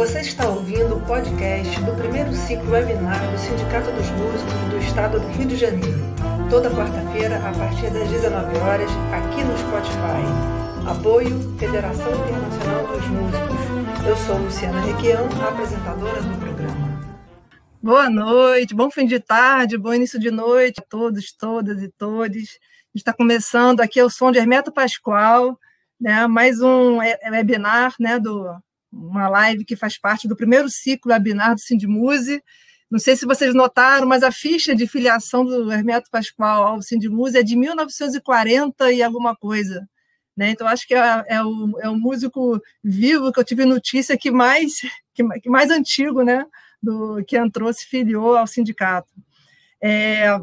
Você está ouvindo o podcast do primeiro ciclo webinar do Sindicato dos Músicos do Estado do Rio de Janeiro. Toda quarta-feira, a partir das 19 horas, aqui no Spotify. Apoio Federação Internacional dos Músicos. Eu sou Luciana Requião, apresentadora do programa. Boa noite, bom fim de tarde, bom início de noite a todos, todas e todes. Está começando aqui o som de Hermeto Pascoal, né, mais um webinar né, do uma live que faz parte do primeiro ciclo webinar do Sindimuse. Não sei se vocês notaram, mas a ficha de filiação do Hermeto Pascoal ao Sindimuse é de 1940 e alguma coisa. Né? Então, acho que é, é, o, é o músico vivo que eu tive notícia que mais, que, que mais antigo, né? Do, que entrou, se filiou ao sindicato. É,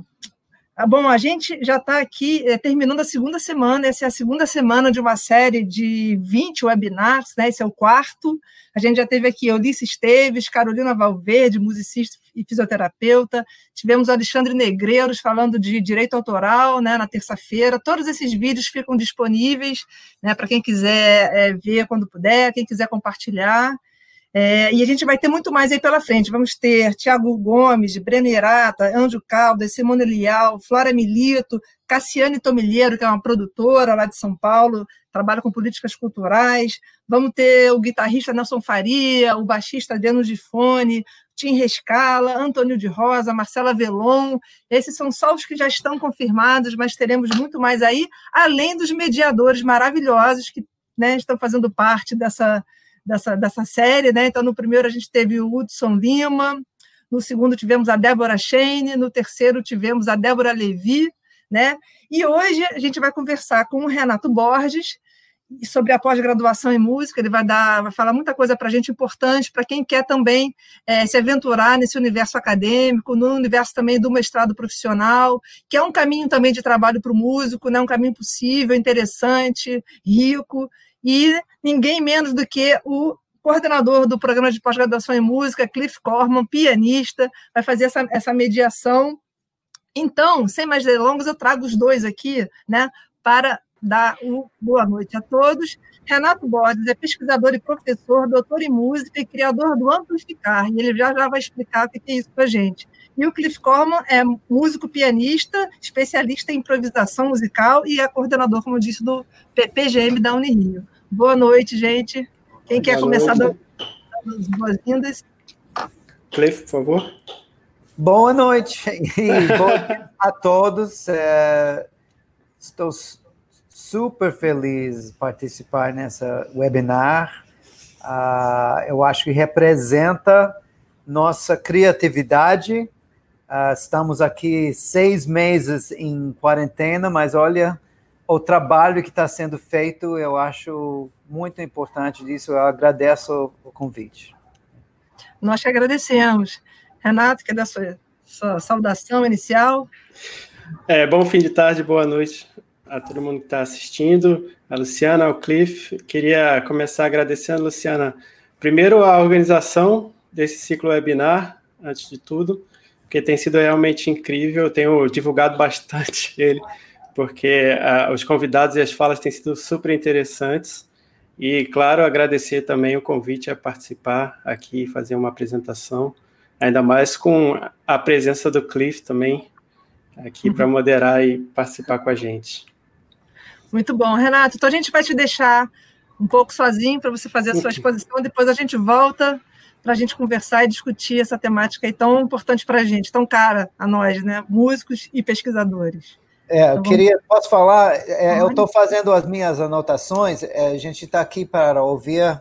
ah, bom, a gente já está aqui é, terminando a segunda semana, essa é a segunda semana de uma série de 20 webinars, né? esse é o quarto. A gente já teve aqui Ulisses Esteves, Carolina Valverde, musicista e fisioterapeuta. Tivemos Alexandre Negreiros falando de direito autoral né, na terça-feira. Todos esses vídeos ficam disponíveis né, para quem quiser é, ver quando puder, quem quiser compartilhar. É, e a gente vai ter muito mais aí pela frente. Vamos ter Tiago Gomes, Breno Irata, Anjo Caldas, Simone Lial, Flora Milito, Cassiane Tomilheiro, que é uma produtora lá de São Paulo, trabalha com políticas culturais. Vamos ter o guitarrista Nelson Faria, o baixista Adriano Gifone, Tim Rescala, Antônio de Rosa, Marcela Velon. Esses são só os que já estão confirmados, mas teremos muito mais aí, além dos mediadores maravilhosos que né, estão fazendo parte dessa dessa, dessa série, né? Então, no primeiro a gente teve o Hudson Lima, no segundo tivemos a Débora Shane, no terceiro tivemos a Débora Levi, né? E hoje a gente vai conversar com o Renato Borges sobre a pós-graduação em música. Ele vai dar, vai falar muita coisa para a gente importante para quem quer também é, se aventurar nesse universo acadêmico, no universo também do mestrado profissional, que é um caminho também de trabalho para o músico, né? Um caminho possível, interessante, rico e ninguém menos do que o coordenador do programa de pós-graduação em música, Cliff Corman, pianista, vai fazer essa, essa mediação. Então, sem mais delongas, eu trago os dois aqui, né, para dar o boa noite a todos. Renato Borges é pesquisador e professor, doutor em música e criador do Amplificar, e ele já, já vai explicar o que é isso para a gente. E o Cliff Corman é músico pianista, especialista em improvisação musical e é coordenador, como eu disse, do PPGM da Unirio. Boa noite, gente. Quem Boa quer começar dando as boas-vindas? Cliff, por favor. Boa noite e boa a todos. É, estou super feliz de participar nessa webinar. Uh, eu acho que representa nossa criatividade. Uh, estamos aqui seis meses em quarentena, mas olha, o trabalho que está sendo feito, eu acho muito importante disso. Eu agradeço o convite. Nós te agradecemos. Renato, quer dar sua, sua saudação inicial? É, bom fim de tarde, boa noite a todo mundo que está assistindo, a Luciana, ao Cliff. Queria começar agradecendo, Luciana, primeiro a organização desse ciclo webinar, antes de tudo, porque tem sido realmente incrível. Eu tenho divulgado bastante ele porque uh, os convidados e as falas têm sido super interessantes. E, claro, agradecer também o convite a participar aqui e fazer uma apresentação, ainda mais com a presença do Cliff também aqui uhum. para moderar e participar com a gente. Muito bom, Renato. Então a gente vai te deixar um pouco sozinho para você fazer a sua exposição, depois a gente volta para a gente conversar e discutir essa temática tão importante para a gente, tão cara a nós, né? Músicos e pesquisadores. É, eu então, queria, posso falar? É, eu estou fazendo as minhas anotações. É, a gente está aqui para ouvir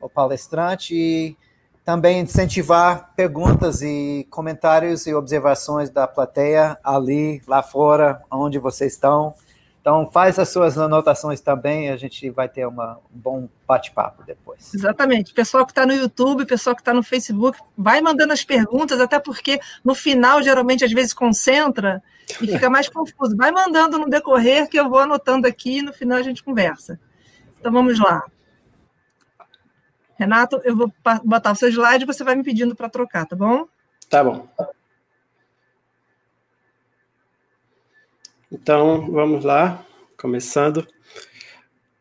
o palestrante e também incentivar perguntas e comentários e observações da plateia ali, lá fora, onde vocês estão. Então, faz as suas anotações também, a gente vai ter uma, um bom bate-papo depois. Exatamente. Pessoal que está no YouTube, pessoal que está no Facebook, vai mandando as perguntas, até porque no final, geralmente, às vezes concentra e fica mais confuso. Vai mandando no decorrer que eu vou anotando aqui e no final a gente conversa. Então, vamos lá. Renato, eu vou botar o seu slide e você vai me pedindo para trocar, tá bom? Tá bom. Então, vamos lá, começando.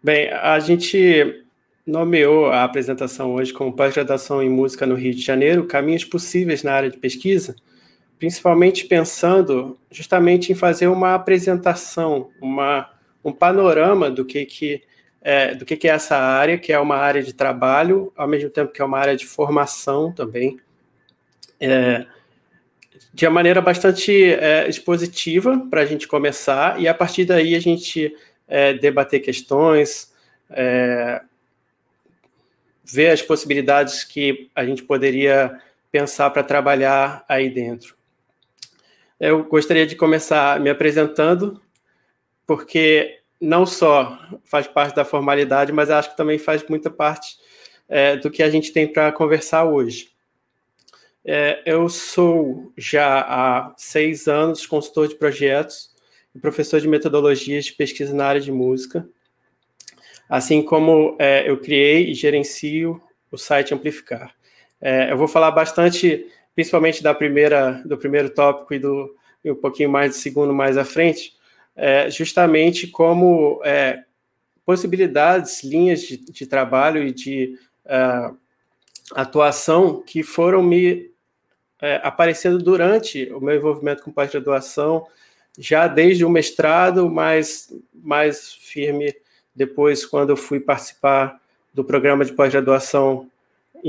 Bem, a gente nomeou a apresentação hoje como pós-graduação em música no Rio de Janeiro, caminhos possíveis na área de pesquisa, principalmente pensando justamente em fazer uma apresentação, uma, um panorama do que, que, é, do que, que é essa área, que é uma área de trabalho, ao mesmo tempo que é uma área de formação também, é, de uma maneira bastante é, expositiva para a gente começar, e a partir daí a gente é, debater questões, é, ver as possibilidades que a gente poderia pensar para trabalhar aí dentro. Eu gostaria de começar me apresentando, porque não só faz parte da formalidade, mas acho que também faz muita parte é, do que a gente tem para conversar hoje. É, eu sou já há seis anos consultor de projetos e professor de metodologias de pesquisa na área de música, assim como é, eu criei e gerencio o site Amplificar. É, eu vou falar bastante, principalmente da primeira, do primeiro tópico e, do, e um pouquinho mais do segundo mais à frente, é, justamente como é, possibilidades, linhas de, de, trabalho e de uh, atuação que foram me é, aparecendo durante o meu envolvimento com pós-graduação, já desde o mestrado, mas mais firme depois, quando eu fui participar do programa de pós-graduação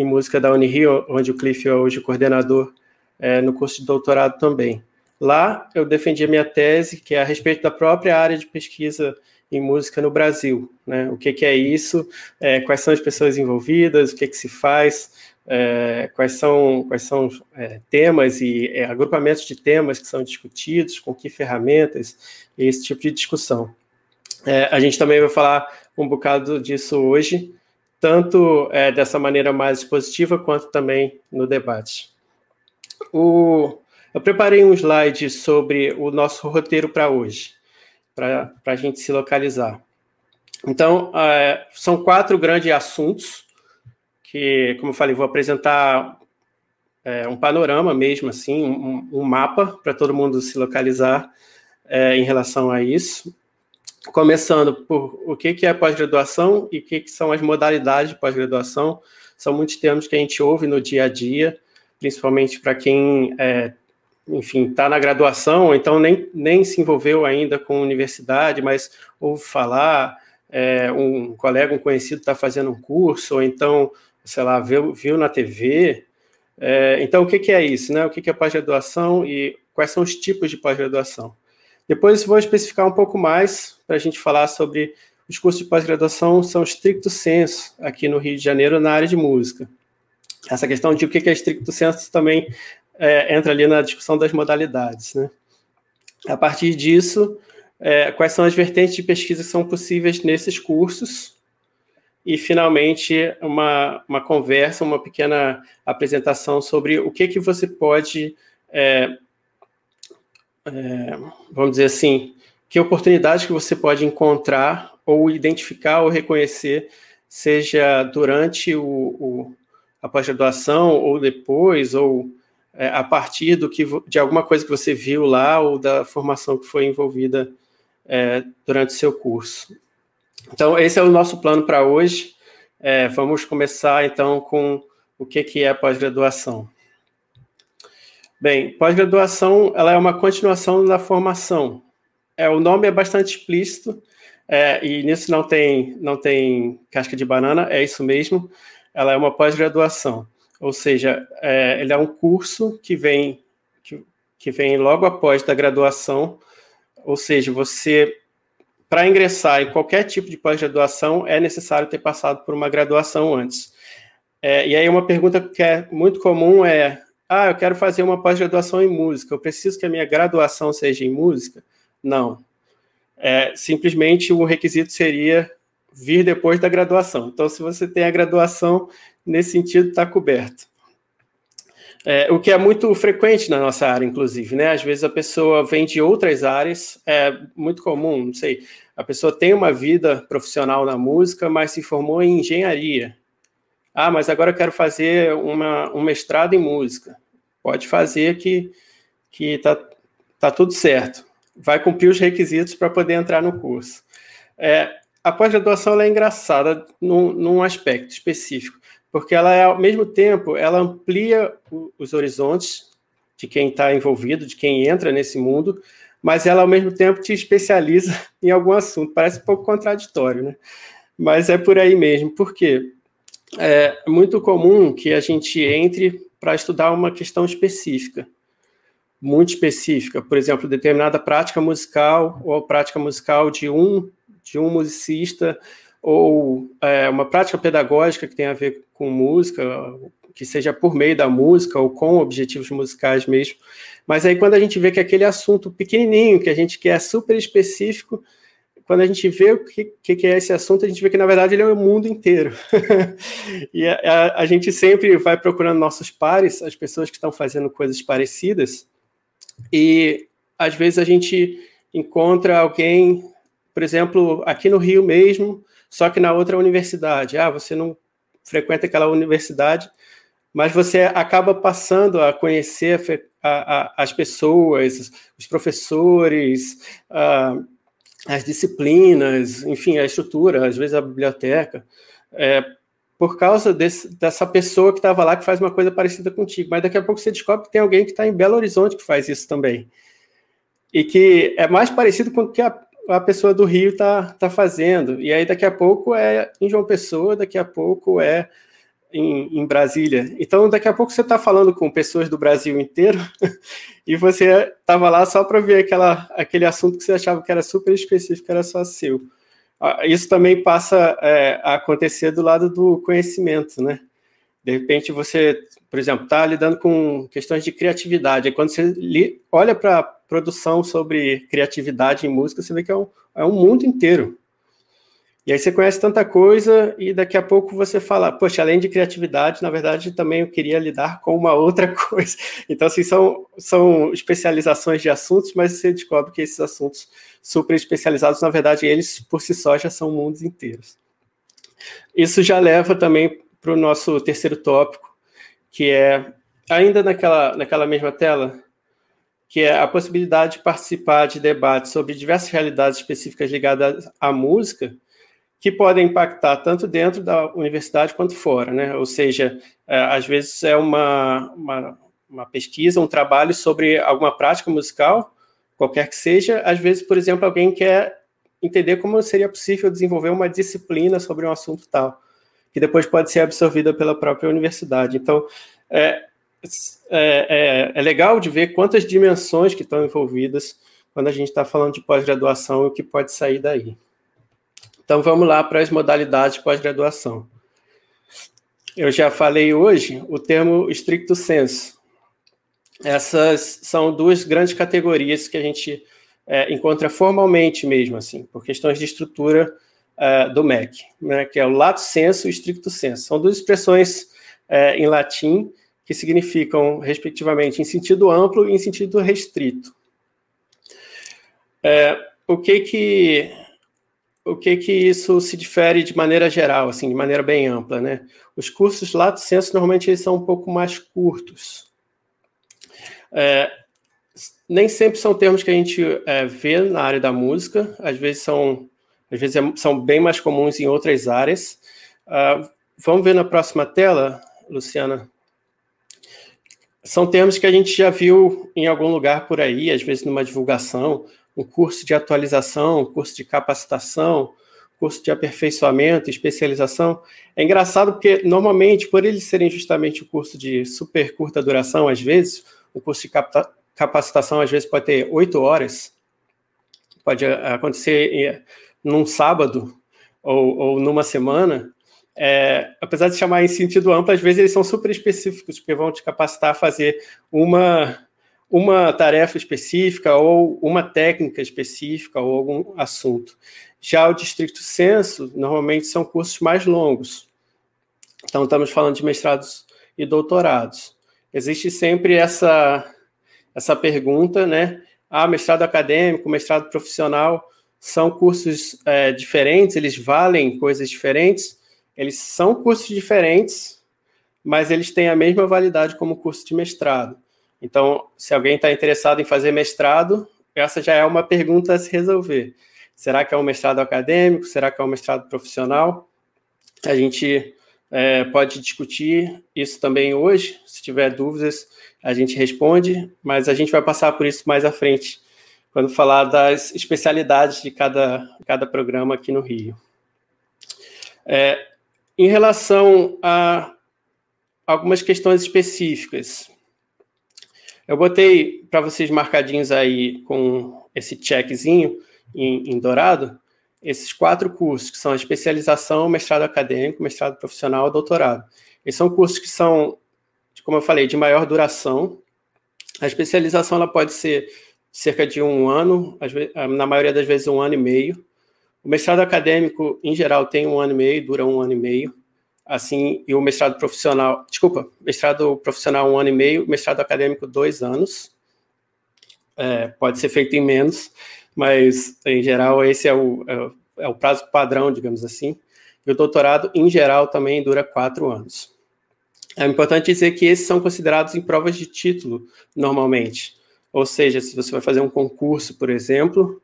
em música da Unirio, onde o Cliff é hoje coordenador é, no curso de doutorado também. Lá eu defendi a minha tese, que é a respeito da própria área de pesquisa em música no Brasil. Né? O que, que é isso, é, quais são as pessoas envolvidas, o que, que se faz, é, quais são, quais são é, temas e é, agrupamentos de temas que são discutidos, com que ferramentas, esse tipo de discussão. É, a gente também vai falar um bocado disso hoje, tanto é, dessa maneira mais expositiva, quanto também no debate. O, eu preparei um slide sobre o nosso roteiro para hoje, para a gente se localizar. Então, é, são quatro grandes assuntos que, como eu falei, vou apresentar é, um panorama mesmo, assim, um, um mapa para todo mundo se localizar é, em relação a isso. Começando por o que, é pós-graduação e o que, são as modalidades de pós-graduação. São muitos termos que a gente ouve no dia a dia, principalmente para quem, é, enfim, está na graduação, ou então nem, nem se envolveu ainda com universidade, mas ouve falar, é, um colega, um conhecido está fazendo um curso, ou então sei lá, viu, viu na TV. É, então, o que, é isso? Né? O que é pós-graduação e quais são os tipos de pós-graduação? Depois vou especificar um pouco mais para a gente falar sobre os cursos de pós-graduação são estricto senso aqui no Rio de Janeiro na área de música. Essa questão de o que é estricto senso também é, entra ali na discussão das modalidades. Né? A partir disso, é, quais são as vertentes de pesquisa que são possíveis nesses cursos e, finalmente, uma, uma conversa, uma pequena apresentação sobre o que, que você pode, é, é, vamos dizer assim, que oportunidades que você pode encontrar ou identificar ou reconhecer, seja durante o, o a pós-graduação ou depois, ou é, a partir do que, de alguma coisa que você viu lá ou da formação que foi envolvida é, durante o seu curso. Então, esse é o nosso plano para hoje. É, vamos começar, então, com o que, que é pós-graduação. Bem, pós-graduação ela é uma continuação da formação. É, o nome é bastante explícito, é, e nisso não tem, não tem casca de banana, é isso mesmo. Ela é uma pós-graduação, ou seja, é, ele é um curso que vem, que, que vem logo após da graduação, ou seja, você para ingressar em qualquer tipo de pós-graduação, é necessário ter passado por uma graduação antes. É, e aí uma pergunta que é muito comum é, ah, eu quero fazer uma pós-graduação em música, eu preciso que a minha graduação seja em música? Não. É, simplesmente o requisito seria vir depois da graduação. Então, se você tem a graduação, nesse sentido, está coberto. É, o que é muito frequente na nossa área, inclusive, né? Às vezes a pessoa vem de outras áreas, é muito comum, não sei. A pessoa tem uma vida profissional na música, mas se formou em engenharia. Ah, mas agora eu quero fazer uma, um mestrado em música. Pode fazer que, que tá, tá tudo certo. Vai cumprir os requisitos para poder entrar no curso. É, a pós-graduação é engraçada num, num, aspecto específico, porque ela é, ao mesmo tempo, ela amplia o, os horizontes de quem está envolvido, de quem entra nesse mundo, mas ela, ao mesmo tempo, te especializa em algum assunto. Parece um pouco contraditório, né? Mas é por aí mesmo. Por quê? É muito comum que a gente entre para estudar uma questão específica, muito específica, por exemplo, determinada prática musical ou prática musical de um de um musicista ou é, uma prática pedagógica que tem a ver com música, que seja por meio da música ou com objetivos musicais mesmo. Mas aí quando a gente vê que aquele assunto pequenininho, que a gente quer super específico, quando a gente vê o que, que, é esse assunto, a gente vê que, na verdade, ele é o mundo inteiro. e a, a, a, gente sempre vai procurando nossos pares, as pessoas que estão fazendo coisas parecidas, e às vezes a gente encontra alguém, por exemplo, aqui no Rio mesmo, só que na outra universidade. Ah, você não frequenta aquela universidade, mas você acaba passando a conhecer a, as pessoas, os professores, uh, as disciplinas, enfim, a estrutura, às vezes a biblioteca, é, por causa desse, dessa pessoa que estava lá que faz uma coisa parecida contigo. Mas daqui a pouco você descobre que tem alguém que está em Belo Horizonte que faz isso também. E que é mais parecido com o que a, a pessoa do Rio está tá fazendo. E aí daqui a pouco é em João Pessoa, daqui a pouco é em, em Brasília. Então, daqui a pouco você está falando com pessoas do Brasil inteiro e você estava lá só para ver aquela, aquele assunto que você achava que era super específico, era só seu. Ah, isso também passa é, a acontecer do lado do conhecimento, né? De repente você, por exemplo, está lidando com questões de criatividade. Aí quando você li, olha para a produção sobre criatividade em música, você vê que é um, é um mundo inteiro. E aí você conhece tanta coisa e daqui a pouco você fala, poxa, além de criatividade, na verdade também eu queria lidar com uma outra coisa. Então, assim, são, são especializações de assuntos, mas você descobre que esses assuntos super especializados, na verdade, eles por si só já são mundos inteiros. Isso já leva também para o nosso terceiro tópico, que é, ainda naquela, naquela mesma tela, que é a possibilidade de participar de debates sobre diversas realidades específicas ligadas à música, que podem impactar tanto dentro da universidade quanto fora, né? Ou seja, é, às vezes é uma, uma, uma, pesquisa, um trabalho sobre alguma prática musical, qualquer que seja. Às vezes, por exemplo, alguém quer entender como seria possível desenvolver uma disciplina sobre um assunto tal, que depois pode ser absorvida pela própria universidade. Então, é, é, é, é legal de ver quantas dimensões que estão envolvidas quando a gente está falando de pós-graduação e o que pode sair daí. Então vamos lá para as modalidades pós-graduação. Eu já falei hoje o termo estricto senso. Essas são duas grandes categorias que a gente é, encontra formalmente mesmo, assim, por questões de estrutura é, do MEC, né, que é o lato senso e estricto senso. São duas expressões é, em latim que significam, respectivamente, em sentido amplo e em sentido restrito. É, o que que o que que isso se difere de maneira geral, assim, de maneira bem ampla, né? Os cursos lato sensu normalmente eles são um pouco mais curtos. É, nem sempre são termos que a gente é, vê na área da música, às vezes são, às vezes é, são bem mais comuns em outras áreas. Uh, vamos ver na próxima tela, Luciana. São termos que a gente já viu em algum lugar por aí, às vezes numa divulgação, um curso de atualização, um curso de capacitação, curso de aperfeiçoamento, especialização. É engraçado porque, normalmente, por eles serem justamente o um curso de super curta duração, às vezes, o curso de capacitação, às vezes, pode ter oito horas, pode acontecer num sábado ou, ou numa semana, é, apesar de chamar em sentido amplo, às vezes eles são super específicos, porque vão te capacitar a fazer uma uma tarefa específica ou uma técnica específica ou algum assunto. Já o distrito senso, normalmente são cursos mais longos. Então, estamos falando de mestrados e doutorados. Existe sempre essa, essa pergunta, né? Ah, mestrado acadêmico, mestrado profissional, são cursos é, diferentes, eles valem coisas diferentes, eles são cursos diferentes, mas eles têm a mesma validade como curso de mestrado. Então, se alguém está interessado em fazer mestrado, essa já é uma pergunta a se resolver. Será que é um mestrado acadêmico? Será que é um mestrado profissional? A gente é, pode discutir isso também hoje. Se tiver dúvidas, a gente responde, mas a gente vai passar por isso mais à frente, quando falar das especialidades de cada, cada programa aqui no Rio. É, em relação a algumas questões específicas, eu botei para vocês marcadinhos aí com esse checkzinho em, em dourado, esses quatro cursos, que são a especialização, mestrado acadêmico, mestrado profissional, doutorado. Esses são cursos que são, como eu falei, de maior duração. A especialização ela pode ser cerca de um ano, na maioria das vezes um ano e meio. O mestrado acadêmico, em geral, tem um ano e meio, dura um ano e meio. Assim, e o mestrado profissional, desculpa, mestrado profissional um ano e meio, mestrado acadêmico dois anos. É, pode ser feito em menos mas em geral esse é o, é é o prazo padrão, digamos assim. E o doutorado, em geral, também dura quatro anos. É importante dizer que esses são considerados em provas de título, normalmente. Ou seja, se você vai fazer um concurso, por exemplo,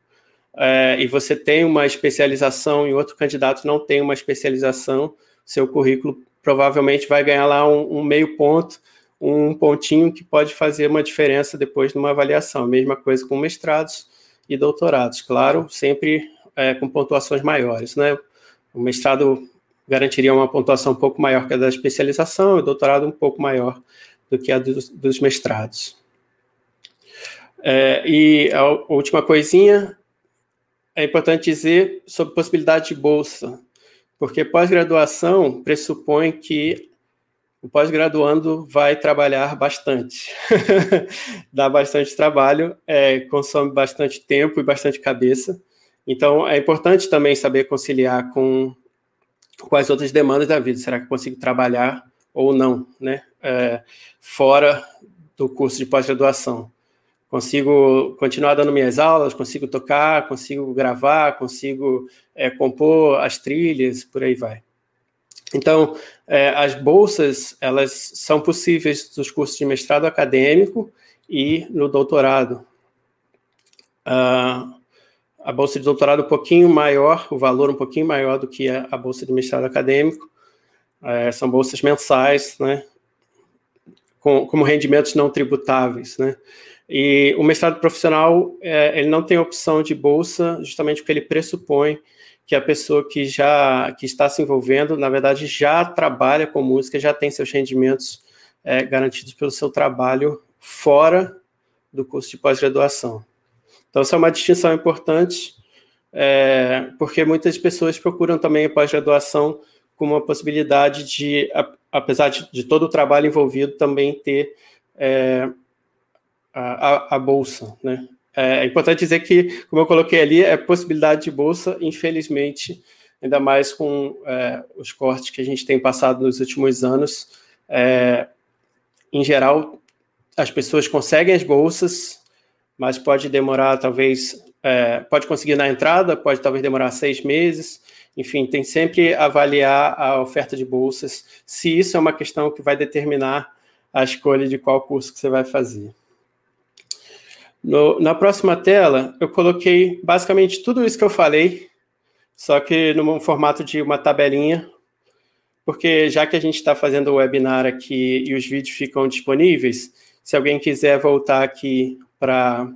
é, e você tem uma especialização e outro candidato não tem uma especialização, seu currículo provavelmente vai ganhar lá um, um meio ponto, um pontinho que pode fazer uma diferença depois numa avaliação. Mesma coisa com mestrados e doutorados, claro, sempre é, com pontuações maiores, né? O mestrado garantiria uma pontuação um pouco maior que a da especialização, e o doutorado um pouco maior do que a dos, dos mestrados. É, e a última coisinha, é importante dizer sobre possibilidade de bolsa, porque pós-graduação pressupõe que o pós-graduando vai trabalhar bastante, dá bastante trabalho, é, consome bastante tempo e bastante cabeça. Então, é importante também saber conciliar com, as outras demandas da vida. Será que eu consigo trabalhar ou não, né? É, fora do curso de pós-graduação. Consigo continuar dando minhas aulas, consigo tocar, consigo gravar, consigo é, compor as trilhas, por aí vai. Então, é, as bolsas, elas são possíveis nos cursos de mestrado acadêmico e no doutorado. Uh, a bolsa de doutorado um pouquinho maior, o valor um pouquinho maior do que a, a bolsa de mestrado acadêmico. É, são bolsas mensais, né? Com, como rendimentos não tributáveis, né? E o mestrado profissional, é, ele não tem opção de bolsa, justamente porque ele pressupõe que a pessoa que já que está se envolvendo, na verdade, já trabalha com música, já tem seus rendimentos é, garantidos pelo seu trabalho fora do curso de pós-graduação. Então, essa é uma distinção importante, é, porque muitas pessoas procuram também a pós-graduação como uma possibilidade de, apesar de, de, todo o trabalho envolvido, também ter é, a, a, bolsa, né? É, é importante dizer que, como eu coloquei ali, é possibilidade de bolsa, infelizmente, ainda mais com é, os cortes que a gente tem passado nos últimos anos. É, em geral, as pessoas conseguem as bolsas, mas pode demorar, talvez, é, pode conseguir na entrada, pode talvez demorar seis meses. Enfim, tem sempre avaliar a oferta de bolsas, se isso é uma questão que vai determinar a escolha de qual curso que você vai fazer. No, na próxima tela, eu coloquei basicamente tudo isso que eu falei, só que no formato de uma tabelinha, porque já que a gente está fazendo o webinar aqui e os vídeos ficam disponíveis, se alguém quiser voltar aqui para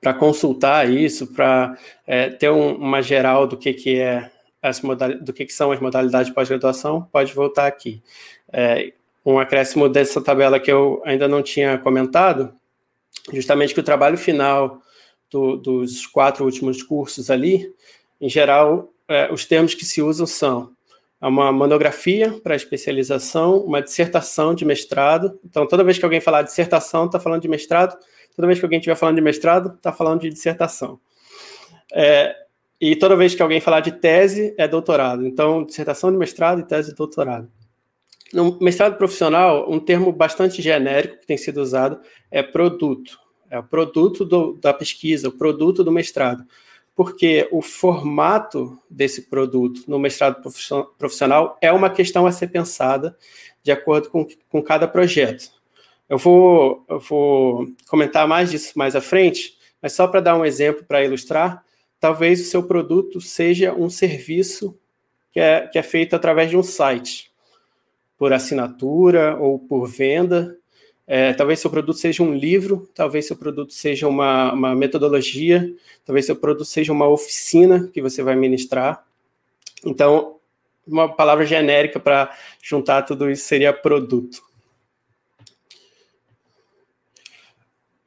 para consultar isso, para é, ter um, uma geral do que, que é as do que, que são as modalidades de pós-graduação, pode voltar aqui. É, um acréscimo dessa tabela que eu ainda não tinha comentado justamente que o trabalho final do, dos quatro últimos cursos ali, em geral, é, os termos que se usam são uma monografia para especialização, uma dissertação de mestrado. Então, toda vez que alguém falar dissertação, está falando de mestrado. Toda vez que alguém estiver falando de mestrado, está falando de dissertação. É, e toda vez que alguém falar de tese, é doutorado. Então, dissertação de mestrado e tese de doutorado. No mestrado profissional, um termo bastante genérico que tem sido usado é produto. É o produto do, da pesquisa, o produto do mestrado. Porque o formato desse produto no mestrado profissional é uma questão a ser pensada de acordo com, com cada projeto. Eu vou, eu vou comentar mais disso mais à frente, mas só para dar um exemplo para ilustrar, talvez o seu produto seja um serviço que é, que é feito através de um site, por assinatura ou por venda. É, talvez seu produto seja um livro, talvez seu produto seja uma, uma metodologia, talvez seu produto seja uma oficina que você vai ministrar. Então, uma palavra genérica para juntar tudo isso seria produto.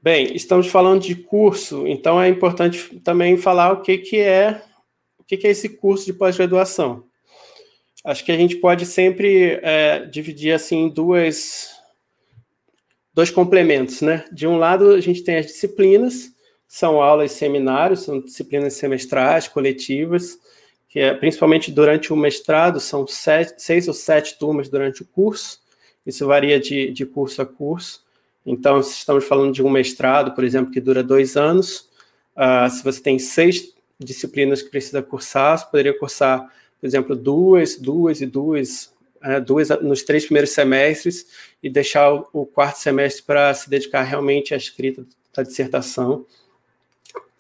Bem, estamos falando de curso, então é importante também falar o que, que é o que, que é esse curso de pós-graduação. Acho que a gente pode sempre é, dividir assim em duas dois complementos, né? De um lado a gente tem as disciplinas, são aulas, seminários, são disciplinas semestrais, coletivas, que é principalmente durante o mestrado são sete, seis ou sete turmas durante o curso. Isso varia de, de curso a curso. Então, se estamos falando de um mestrado, por exemplo, que dura dois anos, uh, se você tem seis disciplinas que precisa cursar, você poderia cursar, por exemplo, duas, duas e duas, uh, duas nos três primeiros semestres e deixar o, o quarto semestre para se dedicar realmente à escrita da dissertação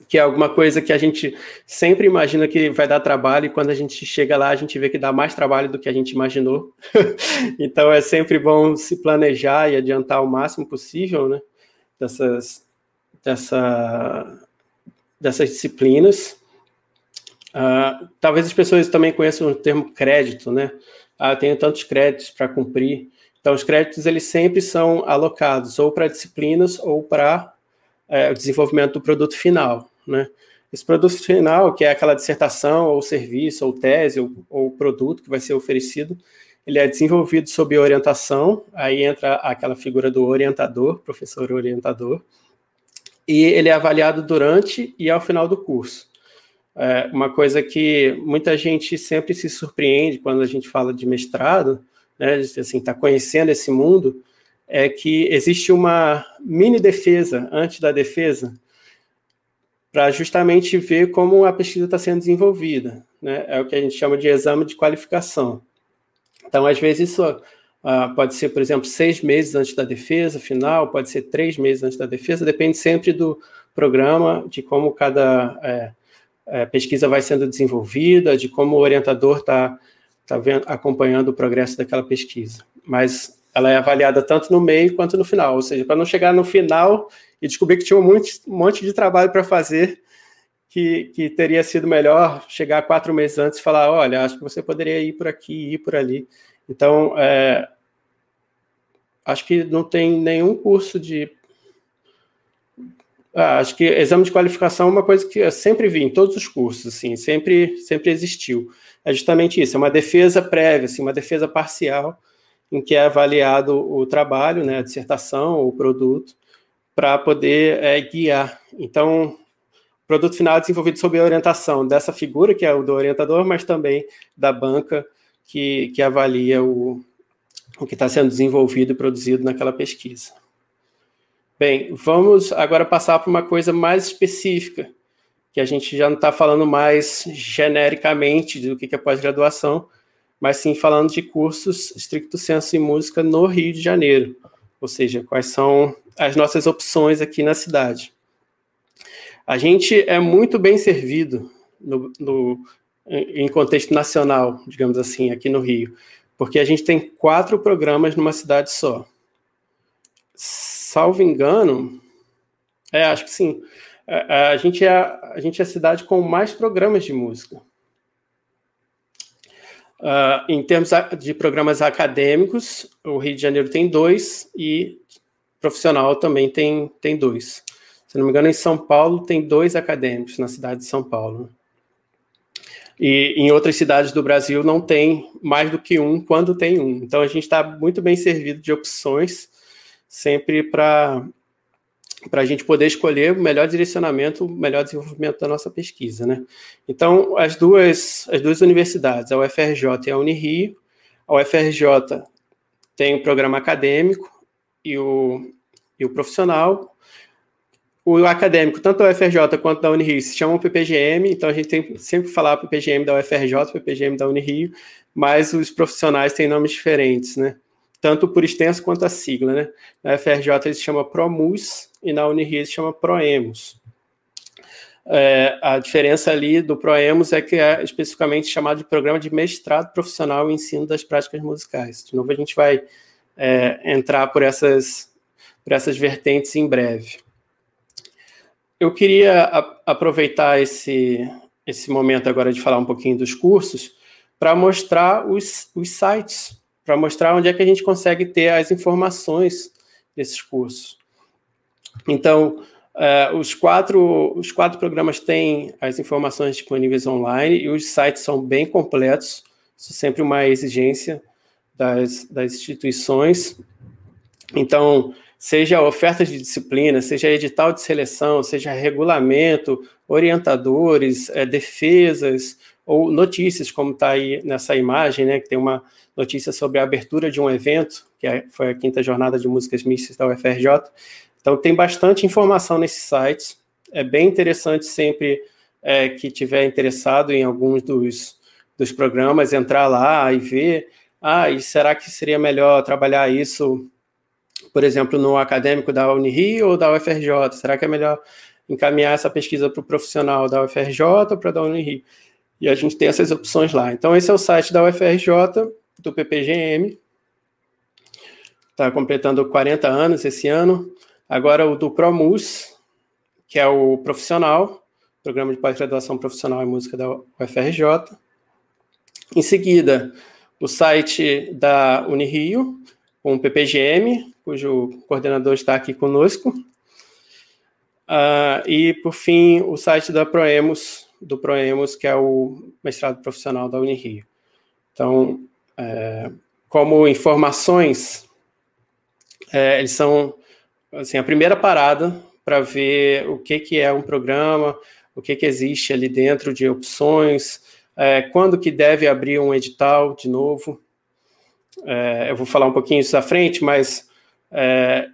que é alguma coisa que a gente sempre imagina que vai dar trabalho e quando a gente chega lá a gente vê que dá mais trabalho do que a gente imaginou. então é sempre bom se planejar e adiantar o máximo possível, né? Dessas, dessa, dessas disciplinas. Uh, talvez as pessoas também conheçam o termo crédito, né? Ah, tenho tantos créditos para cumprir. Então, os créditos eles sempre são alocados ou para disciplinas ou para é, o desenvolvimento do produto final né? Esse produto final, que é aquela dissertação, ou serviço, ou tese, ou, ou produto que vai ser oferecido, ele é desenvolvido sob orientação, aí entra aquela figura do orientador, professor orientador, e ele é avaliado durante e ao final do curso. É uma coisa que muita gente sempre se surpreende quando a gente fala de mestrado, né, assim, está conhecendo esse mundo, é que existe uma mini defesa antes da defesa, para justamente ver como a pesquisa está sendo desenvolvida. Né? É o que a gente chama de exame de qualificação. Então, às vezes, isso uh, pode ser, por exemplo, seis meses antes da defesa final, pode ser três meses antes da defesa, depende sempre do programa, de como cada é, é, pesquisa vai sendo desenvolvida, de como o orientador está tá, tá acompanhando o progresso daquela pesquisa. Mas ela é avaliada tanto no meio quanto no final, ou seja, para não chegar no final e descobri que tinha um monte, um monte de trabalho para fazer, que, que teria sido melhor chegar quatro meses antes e falar: olha, acho que você poderia ir por aqui, ir por ali. Então, é, acho que não tem nenhum curso de. Ah, acho que exame de qualificação é uma coisa que eu sempre vi em todos os cursos, assim, sempre, sempre existiu. É justamente isso, é uma defesa prévia, assim, uma defesa parcial, em que é avaliado o trabalho, né, a dissertação, o produto, para poder é, guiar. Então, o produto final é desenvolvido sob a orientação dessa figura, que é o do orientador, mas também da banca que, que avalia o, o que está sendo desenvolvido e produzido naquela pesquisa. Bem, vamos agora passar para uma coisa mais específica, que a gente já não está falando mais genericamente do que é pós-graduação, mas sim falando de cursos estricto senso em música no Rio de Janeiro, ou seja, quais são as nossas opções aqui na cidade. A gente é muito bem servido no, no, em contexto nacional, digamos assim, aqui no Rio, porque a gente tem quatro programas numa cidade só. Salvo engano, é, acho que sim. A, é, é, a, gente é, a gente é a cidade com mais programas de música. Uh, em termos de programas acadêmicos, o Rio de Janeiro tem dois e profissional também tem, tem dois. Se não me engano, em São Paulo tem dois acadêmicos na cidade de São Paulo. E em outras cidades do Brasil não tem mais do que um quando tem um. Então a gente está muito bem servido de opções, sempre para para a gente poder escolher o melhor direcionamento, o melhor desenvolvimento da nossa pesquisa, né? Então, as duas, as duas universidades, a UFRJ e a Unirio, a UFRJ tem um programa acadêmico, e o, e o profissional. O acadêmico, tanto da UFRJ quanto da Unirio, se chamam PPGM, então a gente tem sempre falar PPGM da UFRJ, PPGM da Unirio, mas os profissionais têm nomes diferentes, né? Tanto por extenso quanto a sigla, né? Na UFRJ ele se chama PROMUS e na Unirio se chama PROEMUS. É, a diferença ali do Proemos é que é especificamente chamado de Programa de Mestrado Profissional em Ensino das Práticas Musicais. De novo, a gente vai é, entrar por essas, por essas vertentes em breve. Eu queria aproveitar esse, esse momento agora de falar um pouquinho dos cursos para mostrar os, os sites, para mostrar onde é que a gente consegue ter as informações desses cursos. Então, Uh, os, quatro, os quatro programas têm as informações disponíveis online e os sites são bem completos. Isso é sempre uma exigência das, das instituições. Então, seja ofertas de disciplina, seja edital de seleção, seja regulamento, orientadores, é, defesas ou notícias, como está aí nessa imagem, né, que tem uma notícia sobre a abertura de um evento, que é, foi a quinta jornada de músicas mistas da UFRJ. Então, tem bastante informação nesses sites. É bem interessante sempre é, que tiver interessado em alguns dos, dos programas, entrar lá e ver. Ah, e será que seria melhor trabalhar isso, por exemplo, no acadêmico da Unirio ou da UFRJ? Será que é melhor encaminhar essa pesquisa para o profissional da UFRJ ou para a da Unirio? E a gente tem essas opções lá. Então, esse é o site da UFRJ, do PPGM. Está completando 40 anos esse ano. Agora o do ProMus, que é o profissional, Programa de Pós-Graduação Profissional em Música da UFRJ. Em seguida, o site da Unirio, com o PPGM, cujo coordenador está aqui conosco. Uh, e, por fim, o site da Proemos, do Proemos, que é o mestrado profissional da Unirio. Então, é, como informações, é, eles são assim, a primeira parada para ver o que, que é um programa, o que, que existe ali dentro de opções, é, quando que deve abrir um edital de novo. É, eu vou falar um pouquinho isso à frente, mas é,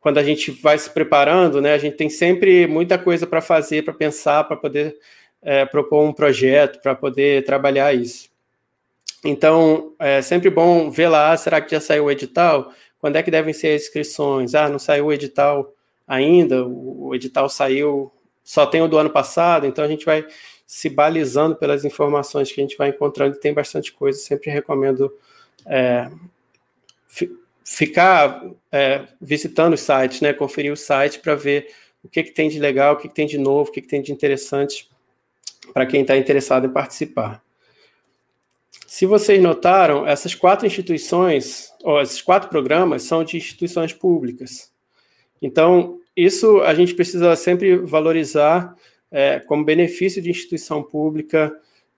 quando a gente vai se preparando, né, a gente tem sempre muita coisa para fazer, para pensar, para poder é, propor um projeto, para poder trabalhar isso. Então, é sempre bom ver lá, será que já saiu o edital? Quando é que devem ser as inscrições? Ah, não saiu o edital ainda, o edital saiu, só tem o do ano passado, então a gente vai se balizando pelas informações que a gente vai encontrando, tem bastante coisa, sempre recomendo é, ficar é, visitando os sites, né, conferir o site para ver o que, que tem de legal, o que, que tem de novo, o que, que tem de interessante para quem está interessado em participar. Se vocês notaram, essas quatro instituições, ou esses quatro programas, são de instituições públicas. Então, isso a gente precisa sempre valorizar é, como benefício de instituição pública,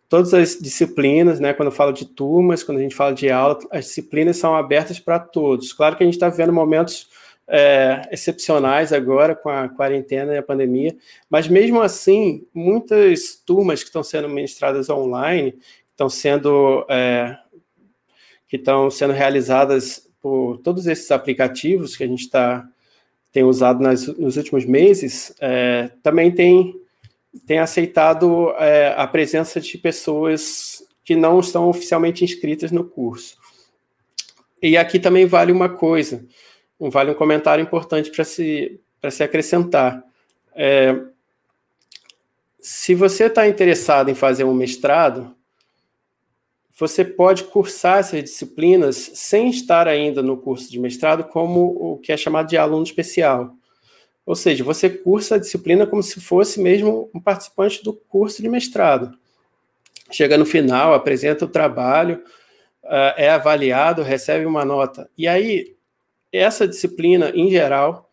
todas as disciplinas, né? Quando eu falo de turmas, quando a gente fala de aula, as disciplinas são abertas para todos. Claro que a gente está vivendo momentos é, excepcionais agora com a quarentena e a pandemia, mas mesmo assim, muitas turmas que estão sendo ministradas online estão sendo é, que estão sendo realizadas por todos esses aplicativos que a gente está tem usado nas, nos últimos meses, é, também tem, tem aceitado é, a presença de pessoas que não estão oficialmente inscritas no curso. E aqui também vale uma coisa, um, vale um comentário importante para se, se acrescentar. É, se você está interessado em fazer um mestrado, você pode cursar essas disciplinas sem estar ainda no curso de mestrado como o que é chamado de aluno especial. Ou seja, você cursa a disciplina como se fosse mesmo um participante do curso de mestrado. Chega no final, apresenta o trabalho, uh, é avaliado, recebe uma nota. E aí, essa disciplina, em geral,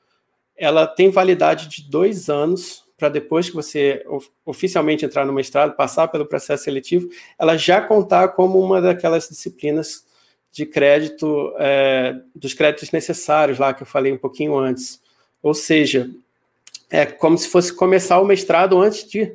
ela tem validade de dois anos para depois que você oficialmente entrar no mestrado, passar pelo processo seletivo, ela já contar como uma daquelas disciplinas de crédito, é, dos créditos necessários lá que eu falei um pouquinho antes. Ou seja, é como se fosse começar o mestrado antes de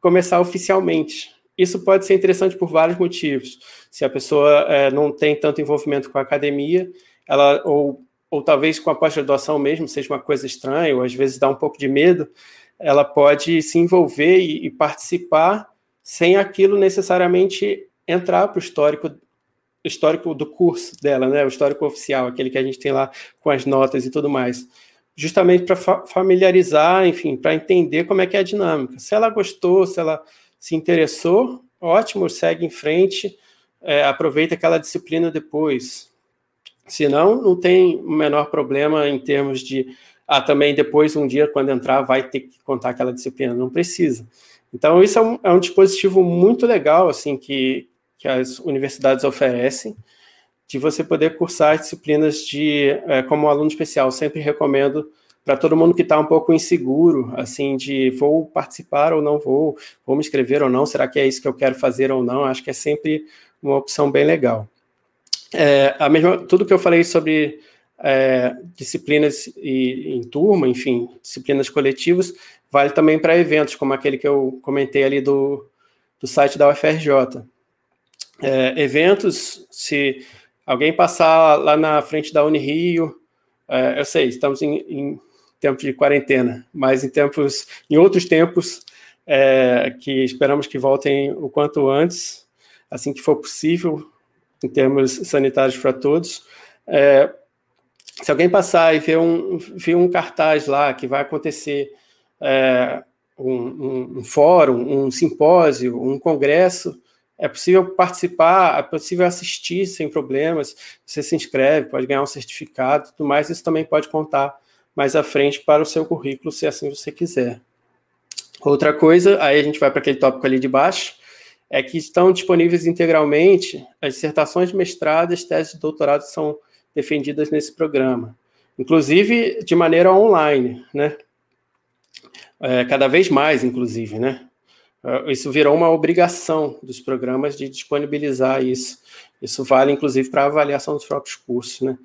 começar oficialmente. Isso pode ser interessante por vários motivos. Se a pessoa é, não tem tanto envolvimento com a academia, ela ou, ou talvez com a pós-graduação mesmo seja uma coisa estranha, ou às vezes dá um pouco de medo, ela pode se envolver e, e participar sem aquilo necessariamente entrar para o histórico histórico do curso dela, né? O histórico oficial, aquele que a gente tem lá com as notas e tudo mais. justamente para familiarizar, enfim, para entender como é que é a dinâmica. Se ela gostou, se ela se interessou, ótimo, segue em frente, é, aproveita aquela disciplina depois. Se não, não tem o menor problema em termos de, ah, também depois, um dia, quando entrar, vai ter que contar aquela disciplina, não precisa. Então, isso é um, é um dispositivo muito legal, assim, que, que as universidades oferecem, de você poder cursar disciplinas de, é, como aluno especial, sempre recomendo para todo mundo que está um pouco inseguro, assim, de vou participar ou não vou, vou me inscrever ou não, será que é isso que eu quero fazer ou não? Acho que é sempre uma opção bem legal. É, a mesma, tudo que eu falei sobre é, disciplinas e, em turma, enfim, disciplinas coletivas, vale também para eventos, como aquele que eu comentei ali do, do site da UFRJ. É, eventos, se alguém passar lá na frente da Unirio, é, eu sei, estamos em, em tempos de quarentena, mas em tempos, em outros tempos, é, que esperamos que voltem o quanto antes, assim que for possível, em termos sanitários para todos. É, se alguém passar e ver um, ver um cartaz lá que vai acontecer é, um, um, um, fórum, um simpósio, um congresso, é possível participar, é possível assistir sem problemas. Você se inscreve, pode ganhar um certificado, tudo mais. Isso também pode contar mais à frente para o seu currículo, se assim você quiser. Outra coisa, aí a gente vai para aquele tópico ali de baixo, é que estão disponíveis integralmente as dissertações de mestrado e as teses de doutorado são defendidas nesse programa, inclusive de maneira online, né? É, cada vez mais, inclusive, né? É, isso virou uma obrigação dos programas de disponibilizar isso. Isso vale, inclusive, para a avaliação dos próprios cursos, né?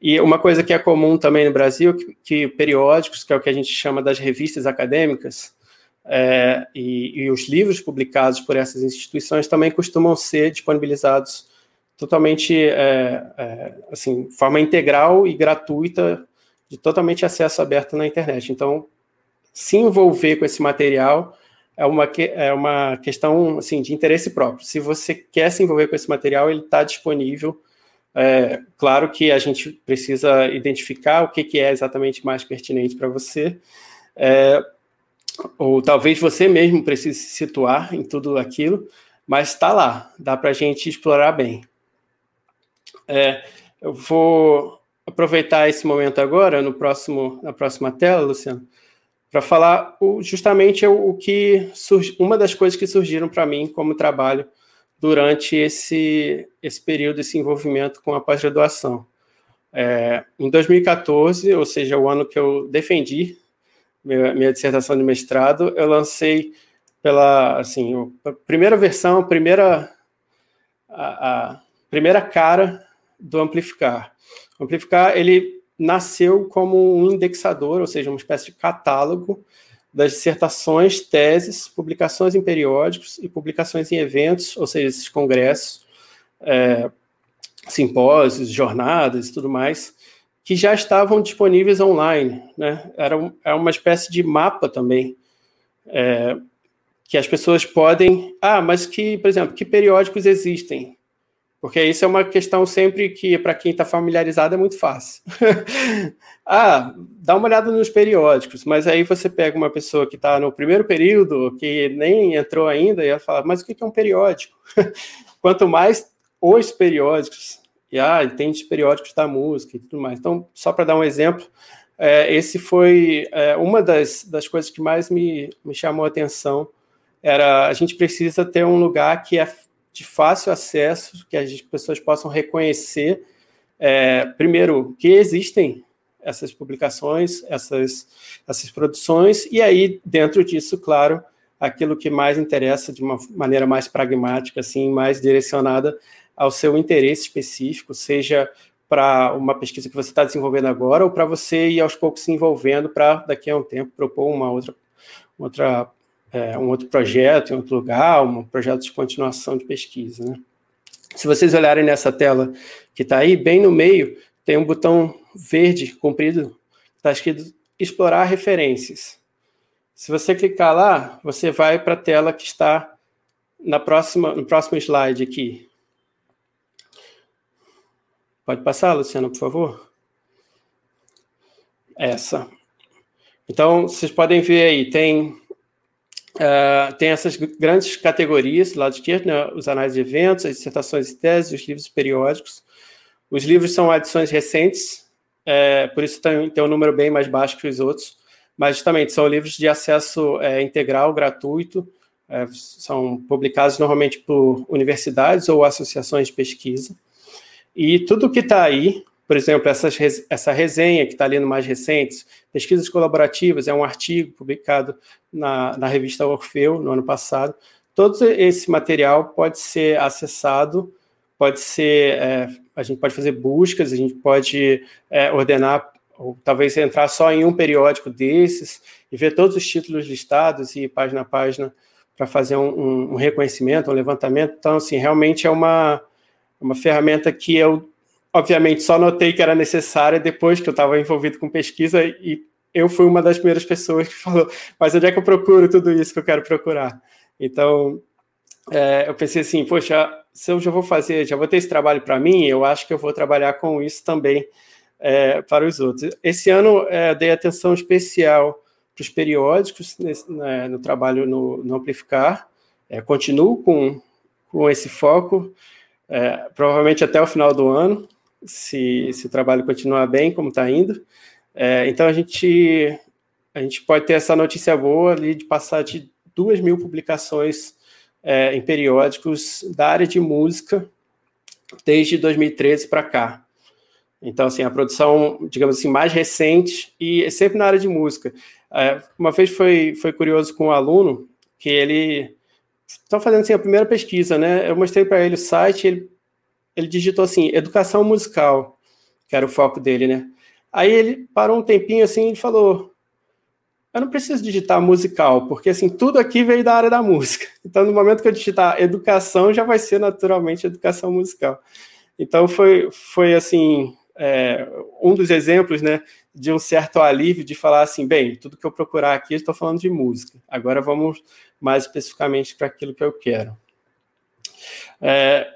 E uma coisa que é comum também no Brasil, que, que periódicos, que é o que a gente chama das revistas acadêmicas, é, e, e, os livros publicados por essas instituições também costumam ser disponibilizados totalmente, é, é, assim, forma integral e gratuita, de totalmente acesso aberto na internet. Então, se envolver com esse material é uma, é uma questão assim, de interesse próprio. Se você quer se envolver com esse material, ele está disponível é, claro que a gente precisa identificar o que, que é exatamente mais pertinente para você, é, ou talvez você mesmo precise se situar em tudo aquilo, mas está lá, dá para a gente explorar bem. É, eu vou aproveitar esse momento agora, no próximo, na próxima tela, Luciano, para falar o, justamente o, o que uma das coisas que surgiram para mim como trabalho durante esse, esse período, esse envolvimento com a pós-graduação. É, em 2014, ou seja, o ano que eu defendi minha, dissertação de mestrado, eu lancei pela, assim, a primeira versão, a primeira, a, a primeira cara do Amplificar. O Amplificar, ele nasceu como um indexador, ou seja, uma espécie de catálogo das dissertações, teses, publicações em periódicos e publicações em eventos, ou seja, esses congressos, é, simpósios, jornadas e tudo mais, que já estavam disponíveis online. Né? Era, um, era uma espécie de mapa também, é, que as pessoas podem. Ah, mas que, por exemplo, que periódicos existem? Porque isso é uma questão sempre que, para quem está familiarizado, é muito fácil. ah, dá uma olhada nos periódicos, mas aí você pega uma pessoa que está no primeiro período, que nem entrou ainda, e ela fala, mas o que é um periódico? Quanto mais os periódicos, e ah, tem os periódicos da música e tudo mais. Então, só para dar um exemplo, é, esse foi é, uma das, das coisas que mais me, me chamou a atenção, era a gente precisa ter um lugar que é de fácil acesso, que as pessoas possam reconhecer, é, primeiro, que existem essas publicações, essas, essas produções, e aí, dentro disso, claro, aquilo que mais interessa de uma maneira mais pragmática, assim, mais direcionada ao seu interesse específico, seja para uma pesquisa que você está desenvolvendo agora, ou para você ir aos poucos se envolvendo para, daqui a um tempo, propor uma outra, outra é, um outro projeto em outro lugar, um projeto de continuação de pesquisa. Né? Se vocês olharem nessa tela que está aí, bem no meio, tem um botão verde comprido, está escrito explorar referências. Se você clicar lá, você vai para a tela que está na próxima, no próximo slide aqui. Pode passar, Luciana, por favor? Essa. Então, vocês podem ver aí, tem, uh, tem essas grandes categorias, do lado esquerdo, né, os anais de eventos, as dissertações e teses, os livros periódicos. Os livros são adições recentes, é, por isso tem, tem um número bem mais baixo que os outros, mas justamente são livros de acesso é, integral, gratuito, é, são publicados normalmente por universidades ou associações de pesquisa. E tudo que está aí, por exemplo, essas, essa resenha que está ali no mais recentes, pesquisas colaborativas, é um artigo publicado na, na revista Orfeu no ano passado. Todo esse material pode ser acessado, pode ser, é, a gente pode fazer buscas, a gente pode é, ordenar ou talvez entrar só em um periódico desses e ver todos os títulos listados e página a página para fazer um, um, um, reconhecimento, um levantamento. Então, assim, realmente é uma, uma ferramenta que eu, obviamente, só notei que era necessária depois que eu estava envolvido com pesquisa e eu fui uma das primeiras pessoas que falou, mas onde é que eu procuro tudo isso que eu quero procurar? Então, é, eu pensei assim, poxa, se eu já vou fazer, já vou ter esse trabalho para mim, eu acho que eu vou trabalhar com isso também é, para os outros. Esse ano é, dei atenção especial para os periódicos nesse, né, no trabalho no, no Amplificar. É, continuo com, com esse foco, é, provavelmente até o final do ano, se, se o trabalho continuar bem, como está indo. É, então, a gente, a gente pode ter essa notícia boa ali de passar de duas mil publicações é, em periódicos da área de música desde 2013 para cá. Então, assim, a produção, digamos assim, mais recente e sempre na área de música. É, uma vez foi, foi curioso com um aluno que ele estão fazendo assim a primeira pesquisa, né? Eu mostrei para ele o site, ele, ele digitou assim educação musical, que era o foco dele, né? Aí ele parou um tempinho assim e falou: eu não preciso digitar musical, porque assim tudo aqui veio da área da música. Então no momento que eu digitar educação já vai ser naturalmente educação musical. Então foi foi assim é, um dos exemplos, né, de um certo alívio de falar assim, bem, tudo que eu procurar aqui, estou falando de música. Agora vamos mais especificamente para aquilo que eu quero. É,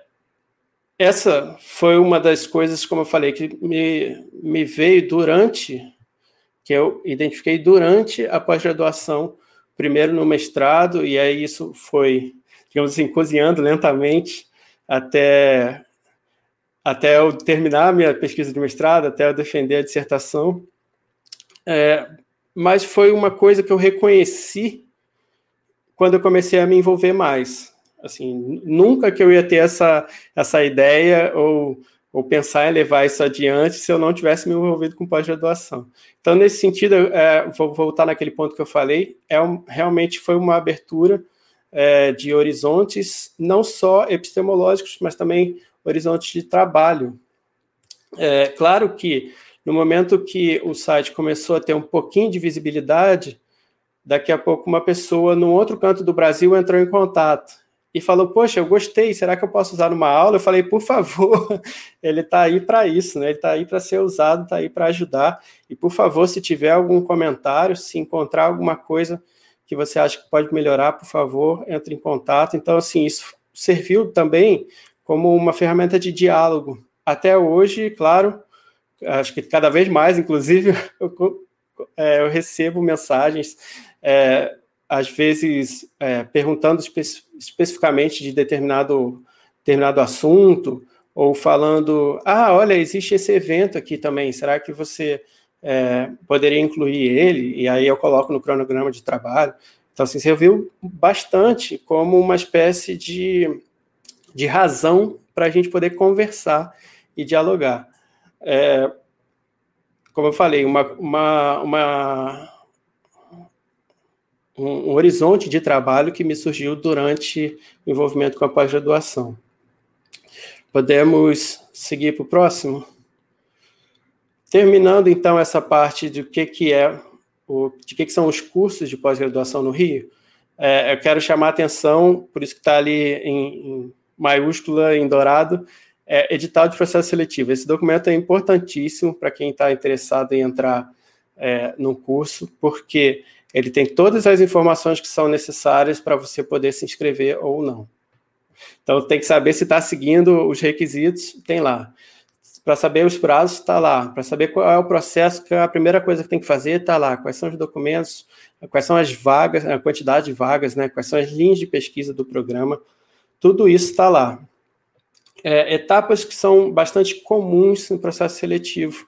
essa foi uma das coisas, como eu falei, que me, me veio durante, que eu identifiquei durante a pós-graduação, primeiro no mestrado, e aí isso foi, digamos assim, cozinhando lentamente até até eu terminar a minha pesquisa de mestrado, até eu defender a dissertação. É, mas foi uma coisa que eu reconheci quando eu comecei a me envolver mais. Assim, nunca que eu ia ter essa, essa ideia ou, ou pensar em levar isso adiante se eu não tivesse me envolvido com pós-graduação. Então, nesse sentido, é, vou voltar naquele ponto que eu falei, é um, realmente foi uma abertura é, de horizontes, não só epistemológicos, mas também horizontes de trabalho. É claro que no momento que o site começou a ter um pouquinho de visibilidade, daqui a pouco uma pessoa no outro canto do Brasil entrou em contato e falou: Poxa, eu gostei, será que eu posso usar numa aula? Eu falei: Por favor, ele está aí para isso, né? ele está aí para ser usado, está aí para ajudar. E por favor, se tiver algum comentário, se encontrar alguma coisa que você acha que pode melhorar, por favor, entre em contato. Então, assim, isso serviu também como uma ferramenta de diálogo. Até hoje, claro, acho que cada vez mais, inclusive, eu, é, eu recebo mensagens, é, às vezes é, perguntando espe especificamente de determinado, determinado assunto, ou falando, ah, olha, existe esse evento aqui também, será que você é, poderia incluir ele? E aí eu coloco no cronograma de trabalho. Então, assim, serviu bastante como uma espécie de de razão para a gente poder conversar e dialogar. É, como eu falei, uma, uma, uma um, um, horizonte de trabalho que me surgiu durante o envolvimento com a pós-graduação. Podemos seguir para o próximo? Terminando, então, essa parte de que, que é, o, de que, que são os cursos de pós-graduação no Rio, é, eu quero chamar a atenção, por isso que está ali em, em maiúscula em dourado, é edital de processo seletivo. Esse documento é importantíssimo para quem está interessado em entrar é, no curso, porque ele tem todas as informações que são necessárias para você poder se inscrever ou não. Então, tem que saber se está seguindo os requisitos, tem lá. para saber os prazos, está lá. Para saber qual é o processo, que é a primeira coisa que tem que fazer, está lá. Quais são os documentos, quais são as vagas, a quantidade de vagas, né? quais são as linhas de pesquisa do programa. Tudo isso está lá. É, etapas que são bastante comuns no processo seletivo,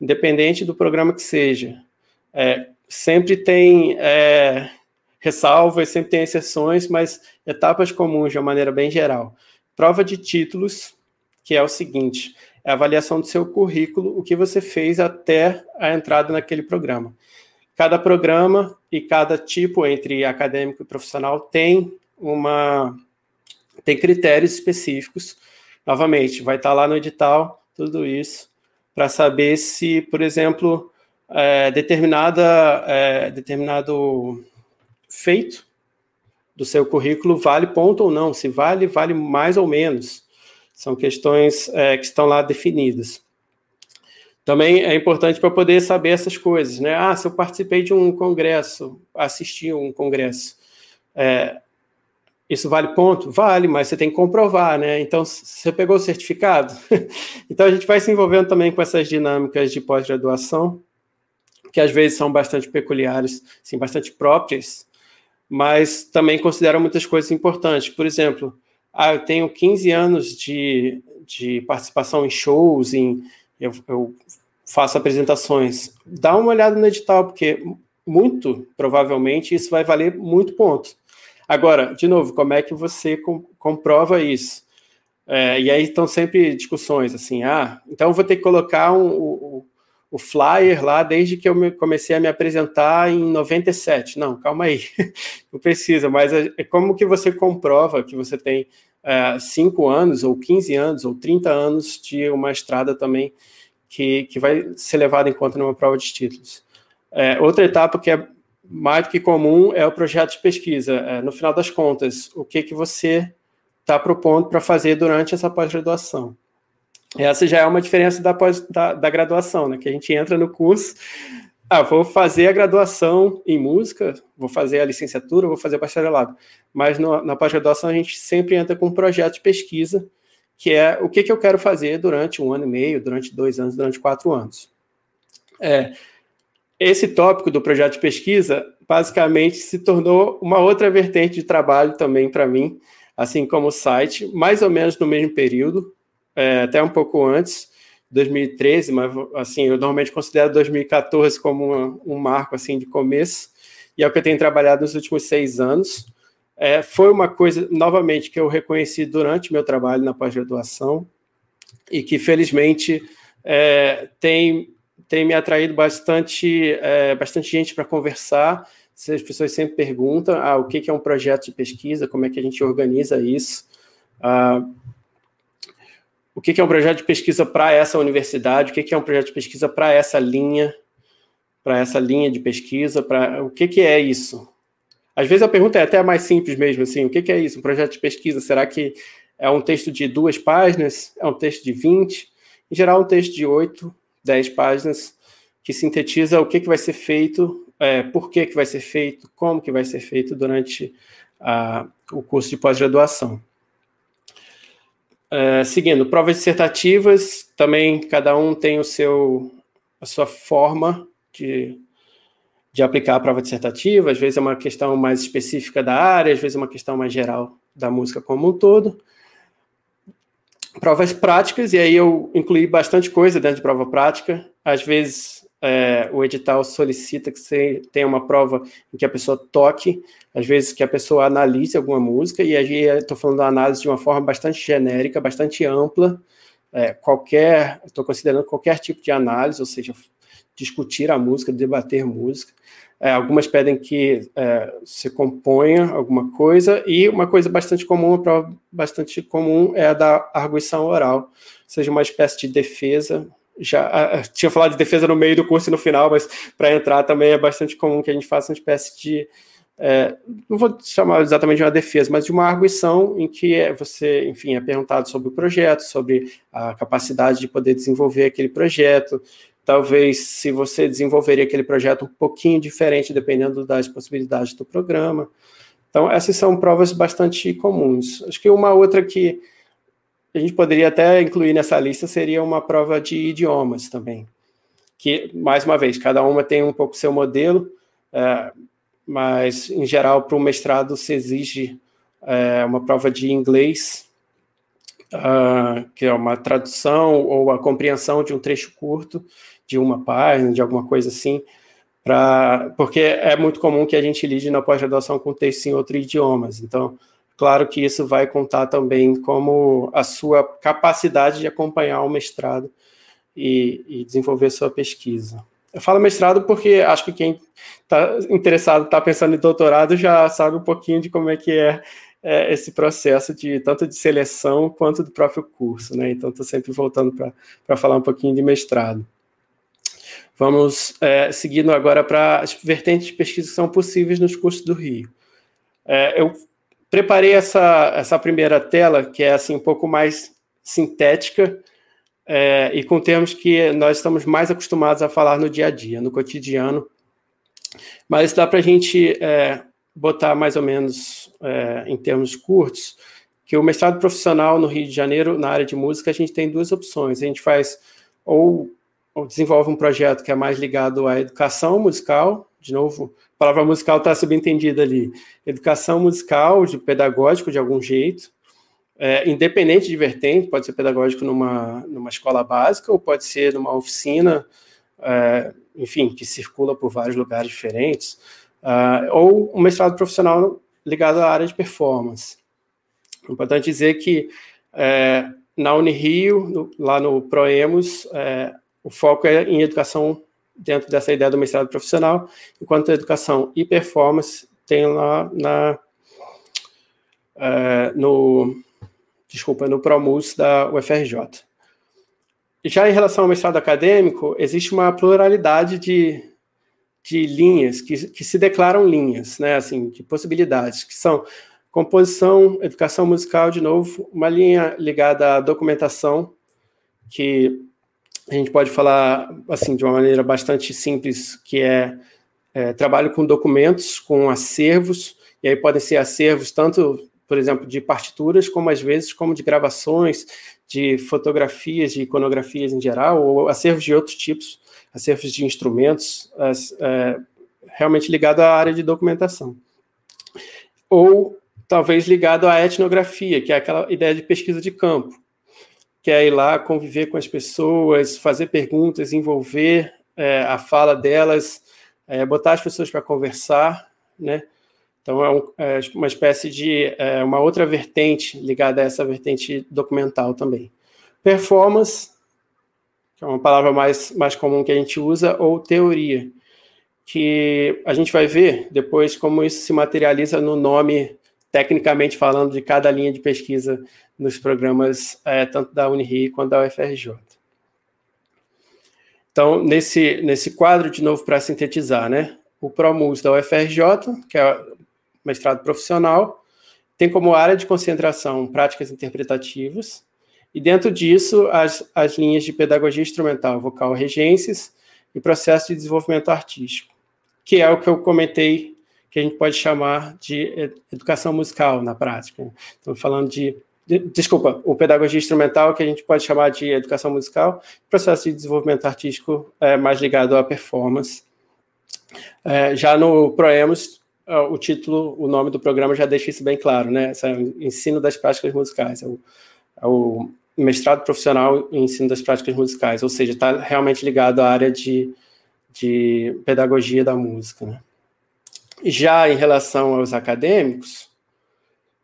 independente do programa que seja. É, sempre tem é, ressalvas, sempre tem exceções, mas etapas comuns de uma maneira bem geral. Prova de títulos, que é o seguinte: é a avaliação do seu currículo, o que você fez até a entrada naquele programa. Cada programa e cada tipo entre acadêmico e profissional tem uma tem critérios específicos. Novamente, vai estar lá no edital tudo isso para saber se, por exemplo, é, determinada é, determinado feito do seu currículo vale ponto ou não, se vale, vale mais ou menos. São questões é, que estão lá definidas. Também é importante para poder saber essas coisas, né? Ah, se eu participei de um congresso, assisti um congresso, é, isso vale ponto? Vale, mas você tem que comprovar, né? Então, você pegou o certificado? então, a gente vai se envolvendo também com essas dinâmicas de pós-graduação, que às vezes são bastante peculiares, sim, bastante próprias, mas também consideram muitas coisas importantes. Por exemplo, ah, eu tenho 15 anos de, de participação em shows, em, eu, eu faço apresentações. Dá uma olhada no edital, porque muito provavelmente isso vai valer muito ponto. Agora, de novo, como é que você com, comprova isso? É, e aí estão sempre discussões assim, ah, então vou ter que colocar um, o, o flyer lá desde que eu comecei a me apresentar em 97. Não, calma aí, não precisa, mas é, é como que você comprova que você tem 5 é, anos, ou 15 anos, ou 30 anos de uma estrada também que, que vai ser levada em conta numa prova de títulos. É, outra etapa que é mais do que comum é o projeto de pesquisa. É, no final das contas, o que, que você está propondo para fazer durante essa pós-graduação. Essa já é uma diferença da, pós, da, da, graduação, né? Que a gente entra no curso, ah, vou fazer a graduação em música, vou fazer a licenciatura, vou fazer o bacharelado. Mas no, na pós-graduação a gente sempre entra com um projeto de pesquisa, que é o que, que eu quero fazer durante um ano e meio, durante dois anos, durante quatro anos. É, esse tópico do projeto de pesquisa basicamente se tornou uma outra vertente de trabalho também para mim, assim como o site, mais ou menos no mesmo período, é, até um pouco antes, 2013, mas assim, eu normalmente considero 2014 como um, um marco assim de começo, e é o que eu tenho trabalhado nos últimos seis anos. É, foi uma coisa, novamente, que eu reconheci durante meu trabalho na pós-graduação e que, felizmente, é, tem, tem me atraído bastante, é, bastante gente para conversar. As pessoas sempre perguntam ah, o que é um projeto de pesquisa, como é que a gente organiza isso. Ah, o que é um projeto de pesquisa para essa universidade, o que é um projeto de pesquisa para essa linha, para essa linha de pesquisa, para o que, que é isso? Às vezes a pergunta é até mais simples mesmo, assim, o que, que é isso? Um projeto de pesquisa, será que é um texto de duas páginas? É um texto de 20? Em geral, um texto de 8, 10 páginas, que sintetiza o que, que vai ser feito, é, por que, que vai ser feito, como que vai ser feito durante a, o curso de pós-graduação. É, seguindo, provas dissertativas, também cada um tem o seu, a sua forma de, de aplicar a prova dissertativa, às vezes é uma questão mais específica da área, às vezes é uma questão mais geral da música como um todo. Provas práticas, e aí eu incluí bastante coisa dentro de prova prática, às vezes é, o edital solicita que você tenha uma prova em que a pessoa toque, às vezes que a pessoa analise alguma música, e aí estou falando da análise de uma forma bastante genérica, bastante ampla, é, qualquer, estou considerando qualquer tipo de análise, ou seja, discutir a música, debater música. É, algumas pedem que é, se componha alguma coisa, e uma coisa bastante comum, uma prova bastante comum é a da arguição oral, ou seja, uma espécie de defesa já tinha falado de defesa no meio do curso e no final, mas para entrar também é bastante comum que a gente faça uma espécie de é, não vou chamar exatamente de uma defesa, mas de uma arguição em que é, você, enfim, é perguntado sobre o projeto, sobre a capacidade de poder desenvolver aquele projeto, talvez se você desenvolveria aquele projeto um pouquinho diferente dependendo das possibilidades do programa. Então, essas são provas bastante comuns. Acho que uma outra que a gente poderia até incluir nessa lista seria uma prova de idiomas também, que, mais uma vez, cada uma tem um pouco seu modelo, é, mas, em geral, para o mestrado se exige é, uma prova de inglês, uh, que é uma tradução ou a compreensão de um trecho curto, de uma página, de alguma coisa assim, pra, porque é muito comum que a gente lide na pós-graduação com texto em outros idiomas. Então, claro que isso vai contar também como a sua capacidade de acompanhar o mestrado e, e desenvolver sua pesquisa. Eu falo mestrado porque acho que quem está interessado, está pensando em doutorado, já sabe um pouquinho de como é que é, é esse processo de tanto de seleção quanto do próprio curso, né? Então estou sempre voltando para falar um pouquinho de mestrado. Vamos é, seguindo agora para as vertentes de pesquisa que são possíveis nos cursos do Rio. É, eu preparei essa, essa primeira tela, que é assim um pouco mais sintética, é, e com termos que nós estamos mais acostumados a falar no dia a dia, no cotidiano. Mas dá para a gente é, botar mais ou menos é, em termos curtos que o mestrado profissional no Rio de Janeiro, na área de música, a gente tem duas opções. A gente faz ou, ou desenvolve um projeto que é mais ligado à educação musical, de novo, a palavra musical está subentendida ali, educação musical, de pedagógico de algum jeito, é, independente de vertente, pode ser pedagógico numa, numa escola básica ou pode ser numa oficina, é, enfim, que circula por vários lugares diferentes, uh, ou um mestrado profissional ligado à área de performance. É importante dizer que é, na Unirio, no, lá no Proemos, é, o foco é em educação dentro dessa ideia do mestrado profissional, enquanto educação e performance tem lá na, é, no desculpa, no Promus da UFRJ. Já em relação ao mestrado acadêmico, existe uma pluralidade de, de linhas que, que se declaram linhas, né, assim, de possibilidades, que são composição, educação musical, de novo, uma linha ligada à documentação, que a gente pode falar assim de uma maneira bastante simples, que é, é trabalho com documentos, com acervos, e aí podem ser acervos tanto por exemplo, de partituras, como às vezes como de gravações, de fotografias, de iconografias em geral, ou acervos de outros tipos, acervos de instrumentos, é, realmente ligado à área de documentação. Ou talvez ligado à etnografia, que é aquela ideia de pesquisa de campo, que é ir lá conviver com as pessoas, fazer perguntas, envolver é, a fala delas, é, botar as pessoas para conversar, né? Então, é, um, é uma espécie de é, uma outra vertente ligada a essa vertente documental também. Performance, que é uma palavra mais, mais comum que a gente usa, ou teoria, que a gente vai ver depois como isso se materializa no nome, tecnicamente falando, de cada linha de pesquisa nos programas é, tanto da Unirio quanto da UFRJ. Então, nesse, nesse quadro, de novo, para sintetizar, né? O ProMUS da UFRJ, que é mestrado profissional, tem como área de concentração práticas interpretativas, e dentro disso as, as linhas de pedagogia instrumental, vocal, regências e processo de desenvolvimento artístico, que é o que eu comentei que a gente pode chamar de educação musical na prática. Estamos falando de, desculpa, o pedagogia instrumental que a gente pode chamar de educação musical, processo de desenvolvimento artístico é, mais ligado à performance. É, já no Proemos é, o título, o nome do programa já deixa isso bem claro, né? Esse é ensino das práticas musicais, é o, é o mestrado profissional em ensino das práticas musicais, ou seja, está realmente ligado à área de, de pedagogia da música. Né? Já em relação aos acadêmicos,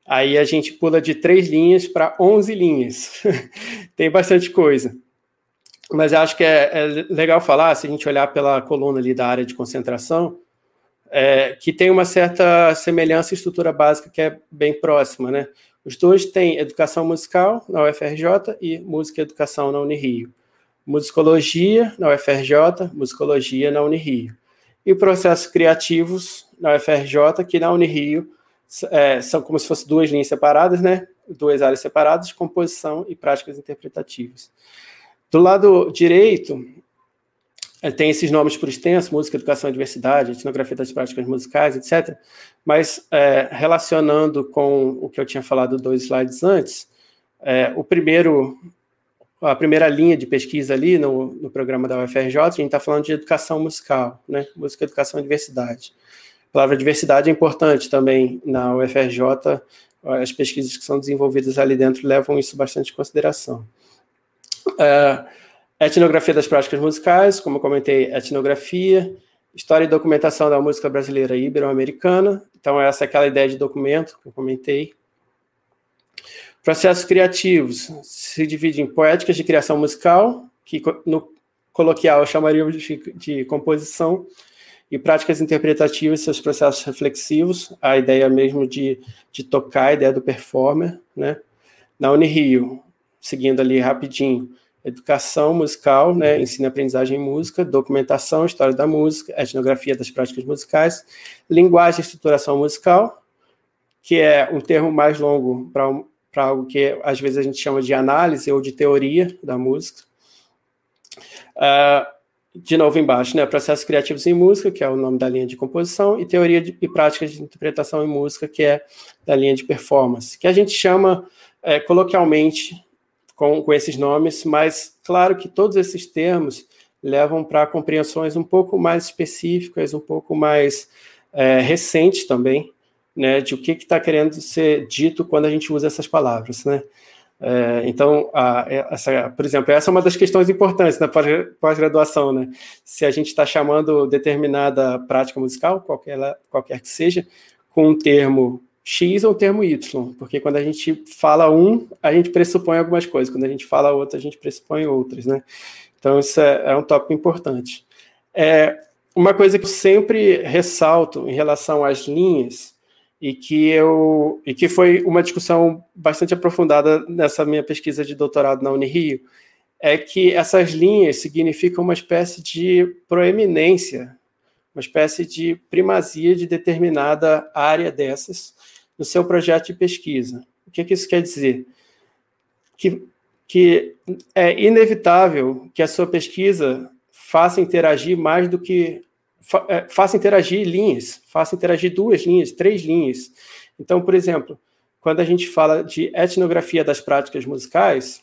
aí a gente pula de três linhas para 11 linhas. Tem bastante coisa. Mas acho que é, é legal falar, se a gente olhar pela coluna ali da área de concentração, é, que tem uma certa semelhança e estrutura básica que é bem próxima, né? Os dois têm educação musical na UFRJ e música e educação na Unirio. Musicologia na UFRJ, musicologia na Unirio. E processos criativos na UFRJ, que na Unirio é, são como se fossem duas linhas separadas, né? Duas áreas separadas, composição e práticas interpretativas. Do lado direito, é, tem esses nomes por extenso, música, educação e diversidade, etnografia das práticas musicais, etc. Mas é, relacionando com o que eu tinha falado dois slides antes, É, o primeiro, a primeira linha de pesquisa ali no, no programa da UFRJ, a gente está falando de educação musical, né? Música, educação e diversidade. A palavra diversidade é importante também na UFRJ, as pesquisas que são desenvolvidas ali dentro levam isso bastante em consideração. É, etnografia das práticas musicais, como eu comentei, etnografia, história e documentação da música brasileira ibero-americana. Então, essa é aquela ideia de documento que eu comentei. Processos criativos se divide em poéticas de criação musical, que no coloquial chamaríamos de, de composição, e práticas interpretativas, seus processos reflexivos, a ideia mesmo de, de tocar, a ideia do performer, né? Na Unirio, seguindo ali rapidinho, educação musical, né, ensino e aprendizagem em música, documentação, história da música, etnografia das práticas musicais, linguagem e estruturação musical, que é um termo mais longo para algo que às vezes a gente chama de análise ou de teoria da música. Uh, de novo embaixo, né, processos criativos em música, que é o nome da linha de composição, e teoria de, e práticas de interpretação em música, que é da linha de performance, que a gente chama é, coloquialmente com, com esses nomes, mas claro que todos esses termos levam para compreensões um pouco mais específicas, um pouco mais é, recentes também, né, de o que está querendo ser dito quando a gente usa essas palavras, né. É, então, a, essa, por exemplo, essa é uma das questões importantes na pós-graduação, né? Se a gente está chamando determinada prática musical, qualquer, qualquer que seja, com um termo X ou um termo Y, porque quando a gente fala um, a gente pressupõe algumas coisas, quando a gente fala outro, a gente pressupõe outras, né? Então, isso é, é um tópico importante. É, uma coisa que eu sempre ressalto em relação às linhas, e que eu e que foi uma discussão bastante aprofundada nessa minha pesquisa de doutorado na Unirio, é que essas linhas significam uma espécie de proeminência, uma espécie de primazia de determinada área dessas no seu projeto de pesquisa. O que, que isso quer dizer? Que, que é inevitável que a sua pesquisa faça interagir mais do que fa, é, faça interagir linhas, faça interagir duas linhas, três linhas. Então, por exemplo, quando a gente fala de etnografia das práticas musicais,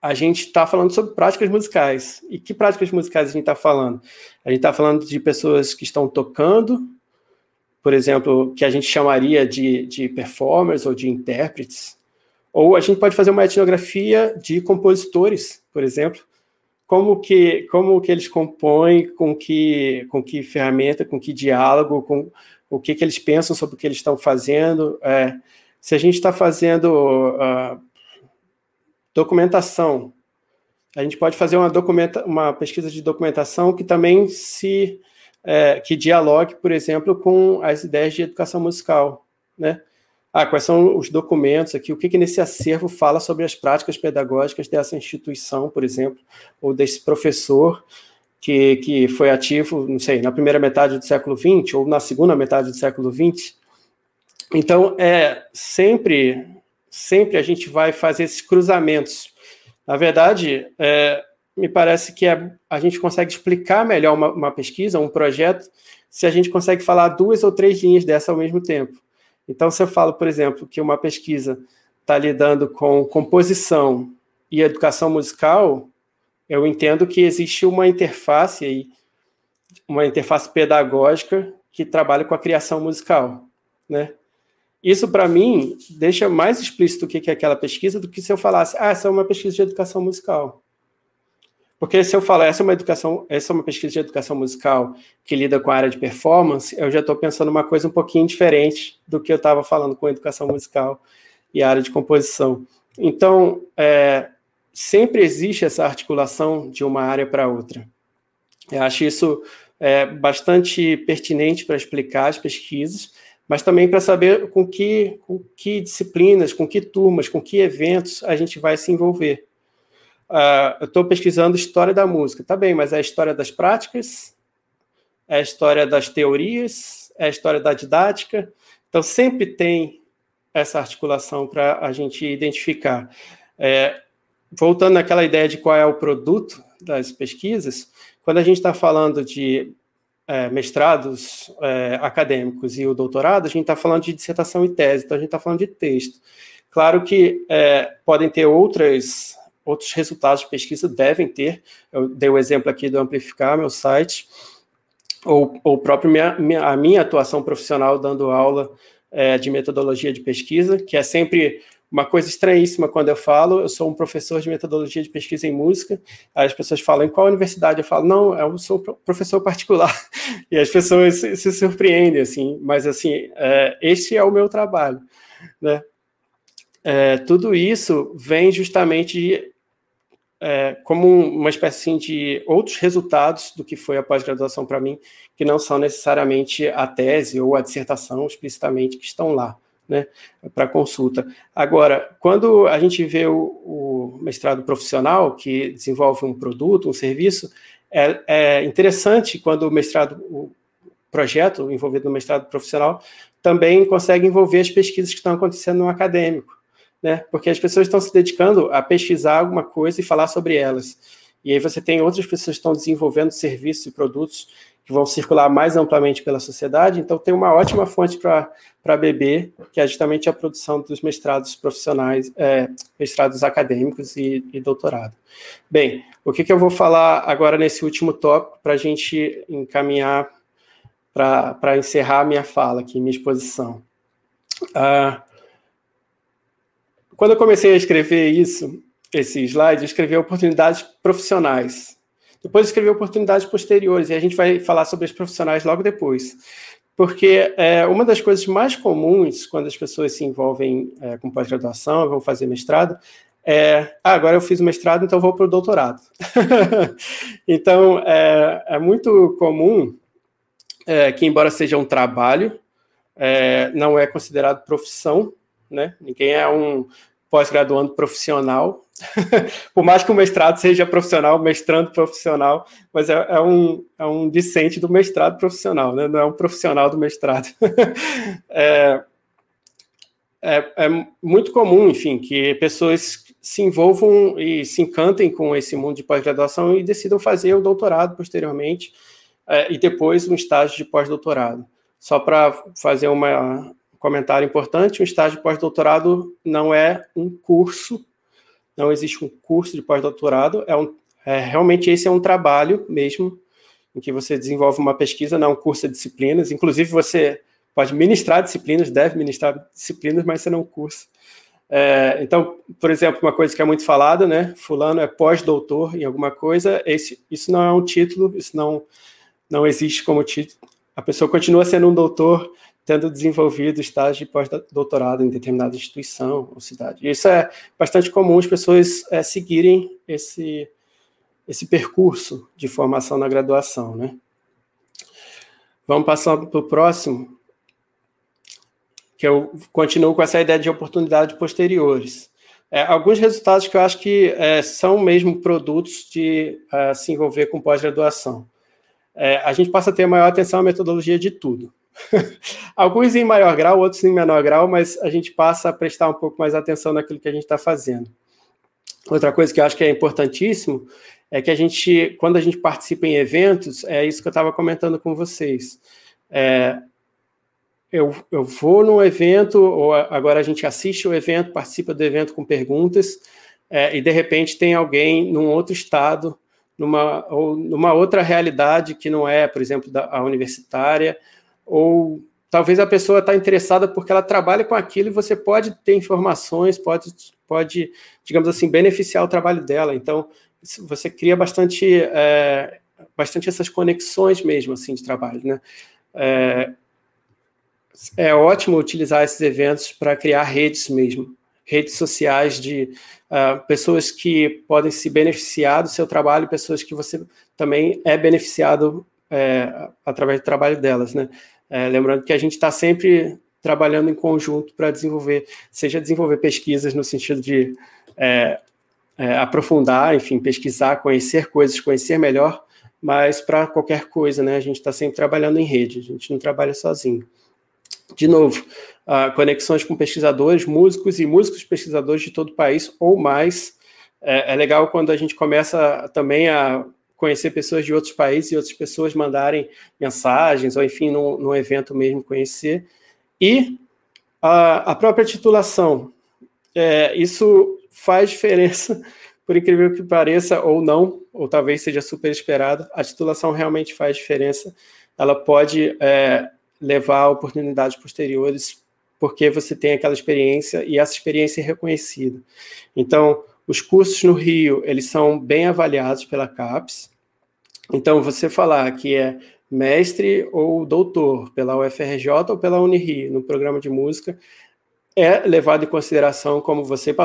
a gente está falando sobre práticas musicais. E que práticas musicais a gente está falando? A gente está falando de pessoas que estão tocando, por exemplo, que a gente chamaria de, de performers ou de intérpretes. Ou a gente pode fazer uma etnografia de compositores, por exemplo, como que como que eles compõem, com que com que ferramenta, com que diálogo, com o que que eles pensam sobre o que eles estão fazendo. É, se a gente está fazendo uh, documentação, a gente pode fazer uma documenta, uma pesquisa de documentação que também se é, que dialogue, por exemplo, com as ideias de educação musical, né? Ah, quais são os documentos aqui, o que, que nesse acervo fala sobre as práticas pedagógicas dessa instituição, por exemplo, ou desse professor que, que foi ativo, não sei, na primeira metade do século XX ou na segunda metade do século XX. Então, é sempre, sempre a gente vai fazer esses cruzamentos. Na verdade, é, me parece que é, a gente consegue explicar melhor uma, uma pesquisa, um projeto, se a gente consegue falar duas ou três linhas dessa ao mesmo tempo. Então, se eu falo, por exemplo, que uma pesquisa está lidando com composição e educação musical, eu entendo que existe uma interface aí, uma interface pedagógica que trabalha com a criação musical, né? Isso, para mim, deixa mais explícito o que é aquela pesquisa do que se eu falasse, ah, essa é uma pesquisa de educação musical. Porque se eu falar essa é uma educação, essa é uma pesquisa de educação musical que lida com a área de performance, eu já estou pensando uma coisa um pouquinho diferente do que eu estava falando com educação musical e a área de composição. Então, é, sempre existe essa articulação de uma área para outra. Eu acho isso é, bastante pertinente para explicar as pesquisas, mas também para saber com que, com que disciplinas, com que turmas, com que eventos a gente vai se envolver. Uh, eu estou pesquisando história da música. Tá bem, mas é a história das práticas, é a história das teorias, é a história da didática. Então, sempre tem essa articulação para a gente identificar. É, voltando naquela ideia de qual é o produto das pesquisas, quando a gente está falando de é, mestrados é, acadêmicos e o doutorado, a gente está falando de dissertação e tese, então a gente está falando de texto. Claro que é, podem ter outras, outros resultados de pesquisa, devem ter. Eu dei o exemplo aqui do Amplificar, meu site, ou, ou próprio minha, minha, a minha atuação profissional dando aula é, de metodologia de pesquisa, que é sempre uma coisa estranhíssima quando eu falo, eu sou um professor de metodologia de pesquisa em música, aí as pessoas falam, em qual universidade? Eu falo, não, eu sou professor particular, e as pessoas se, se surpreendem, assim, mas, assim, é, este é o meu trabalho, né? É, tudo isso vem justamente é, como uma espécie assim, de outros resultados do que foi a pós-graduação para mim, que não são necessariamente a tese ou a dissertação explicitamente que estão lá né, para consulta. Agora, quando a gente vê o, o, mestrado profissional, que desenvolve um produto, um serviço, é, é interessante quando o mestrado, o projeto envolvido no mestrado profissional, também consegue envolver as pesquisas que estão acontecendo no acadêmico, né, porque as pessoas estão se dedicando a pesquisar alguma coisa e falar sobre elas. E aí você tem outras pessoas que estão desenvolvendo serviços e produtos que vão circular mais amplamente pela sociedade, então tem uma ótima fonte para beber, que é justamente a produção dos mestrados profissionais, é, mestrados acadêmicos e, e, doutorado. Bem, o que, que eu vou falar agora nesse último tópico para a gente encaminhar para encerrar minha fala aqui, minha exposição. Ah, quando eu comecei a escrever isso, esse slide, eu escrevi oportunidades profissionais. Depois escrever oportunidades posteriores, e a gente vai falar sobre os profissionais logo depois. Porque é, uma das coisas mais comuns quando as pessoas se envolvem é, com pós-graduação, vão fazer mestrado, é, ah, agora eu fiz o mestrado, então vou para o doutorado. então, é, é, muito comum é, que, embora seja um trabalho, é, não é considerado profissão, né? Ninguém é um pós-graduando profissional, por mais que o mestrado seja profissional, mestrando profissional, mas é, é, um, é um discente do mestrado profissional, né? não é um profissional do mestrado. é, é, é, muito comum, enfim, que pessoas se envolvam e se encantem com esse mundo de pós-graduação e decidam fazer o doutorado posteriormente é, e depois um estágio de pós-doutorado. Só para fazer uma, um comentário importante, um estágio pós-doutorado não é um curso não existe um curso de pós-doutorado, é, um, é realmente esse é um trabalho mesmo, em que você desenvolve uma pesquisa, não é um curso de disciplinas, inclusive você pode ministrar disciplinas, deve ministrar disciplinas, mas você não é curso. É, então, por exemplo, uma coisa que é muito falada, né? Fulano é pós-doutor em alguma coisa, esse, isso não é um título, isso não, não existe como título. A pessoa continua sendo um doutor tendo desenvolvido estágio de pós-doutorado em determinada instituição ou cidade. Isso é bastante comum as pessoas é, seguirem esse, esse percurso de formação na graduação, né? Vamos passar para o próximo, que eu continuo com essa ideia de oportunidade posteriores. É, alguns resultados que eu acho que é, são mesmo produtos de uh, se envolver com pós-graduação. É, a gente passa a ter maior atenção à metodologia de tudo. Alguns em maior grau, outros em menor grau, mas a gente passa a prestar um pouco mais atenção naquilo que a gente está fazendo. Outra coisa que eu acho que é importantíssimo é que a gente, quando a gente participa em eventos, é isso que eu estava comentando com vocês. É, eu, eu vou num evento, ou agora a gente assiste o evento, participa do evento com perguntas, é, e de repente tem alguém num outro estado, numa, ou numa outra realidade que não é, por exemplo, da, a universitária, ou talvez a pessoa está interessada porque ela trabalha com aquilo e você pode ter informações, pode, pode digamos assim, beneficiar o trabalho dela. Então, você cria bastante, é, bastante essas conexões mesmo, assim, de trabalho, né? É, é ótimo utilizar esses eventos para criar redes mesmo, redes sociais de uh, pessoas que podem se beneficiar do seu trabalho, pessoas que você também é beneficiado é, através do trabalho delas, né? É, lembrando que a gente está sempre trabalhando em conjunto para desenvolver, seja desenvolver pesquisas no sentido de é, é, aprofundar, enfim, pesquisar, conhecer coisas, conhecer melhor, mas para qualquer coisa, né? A gente está sempre trabalhando em rede, a gente não trabalha sozinho. De novo, uh, conexões com pesquisadores, músicos e músicos pesquisadores de todo o país ou mais. É, é legal quando a gente começa também a conhecer pessoas de outros países e outras pessoas mandarem mensagens, ou enfim, num, num evento mesmo conhecer. E a, a, própria titulação. é, isso faz diferença, por incrível que pareça, ou não, ou talvez seja super esperado, a titulação realmente faz diferença. Ela pode é, levar a oportunidades posteriores, porque você tem aquela experiência e essa experiência é reconhecida. Então, os cursos no Rio, eles são bem avaliados pela CAPES. Então, você falar que é mestre ou doutor pela UFRJ ou pela Unirio no programa de música é levado em consideração como você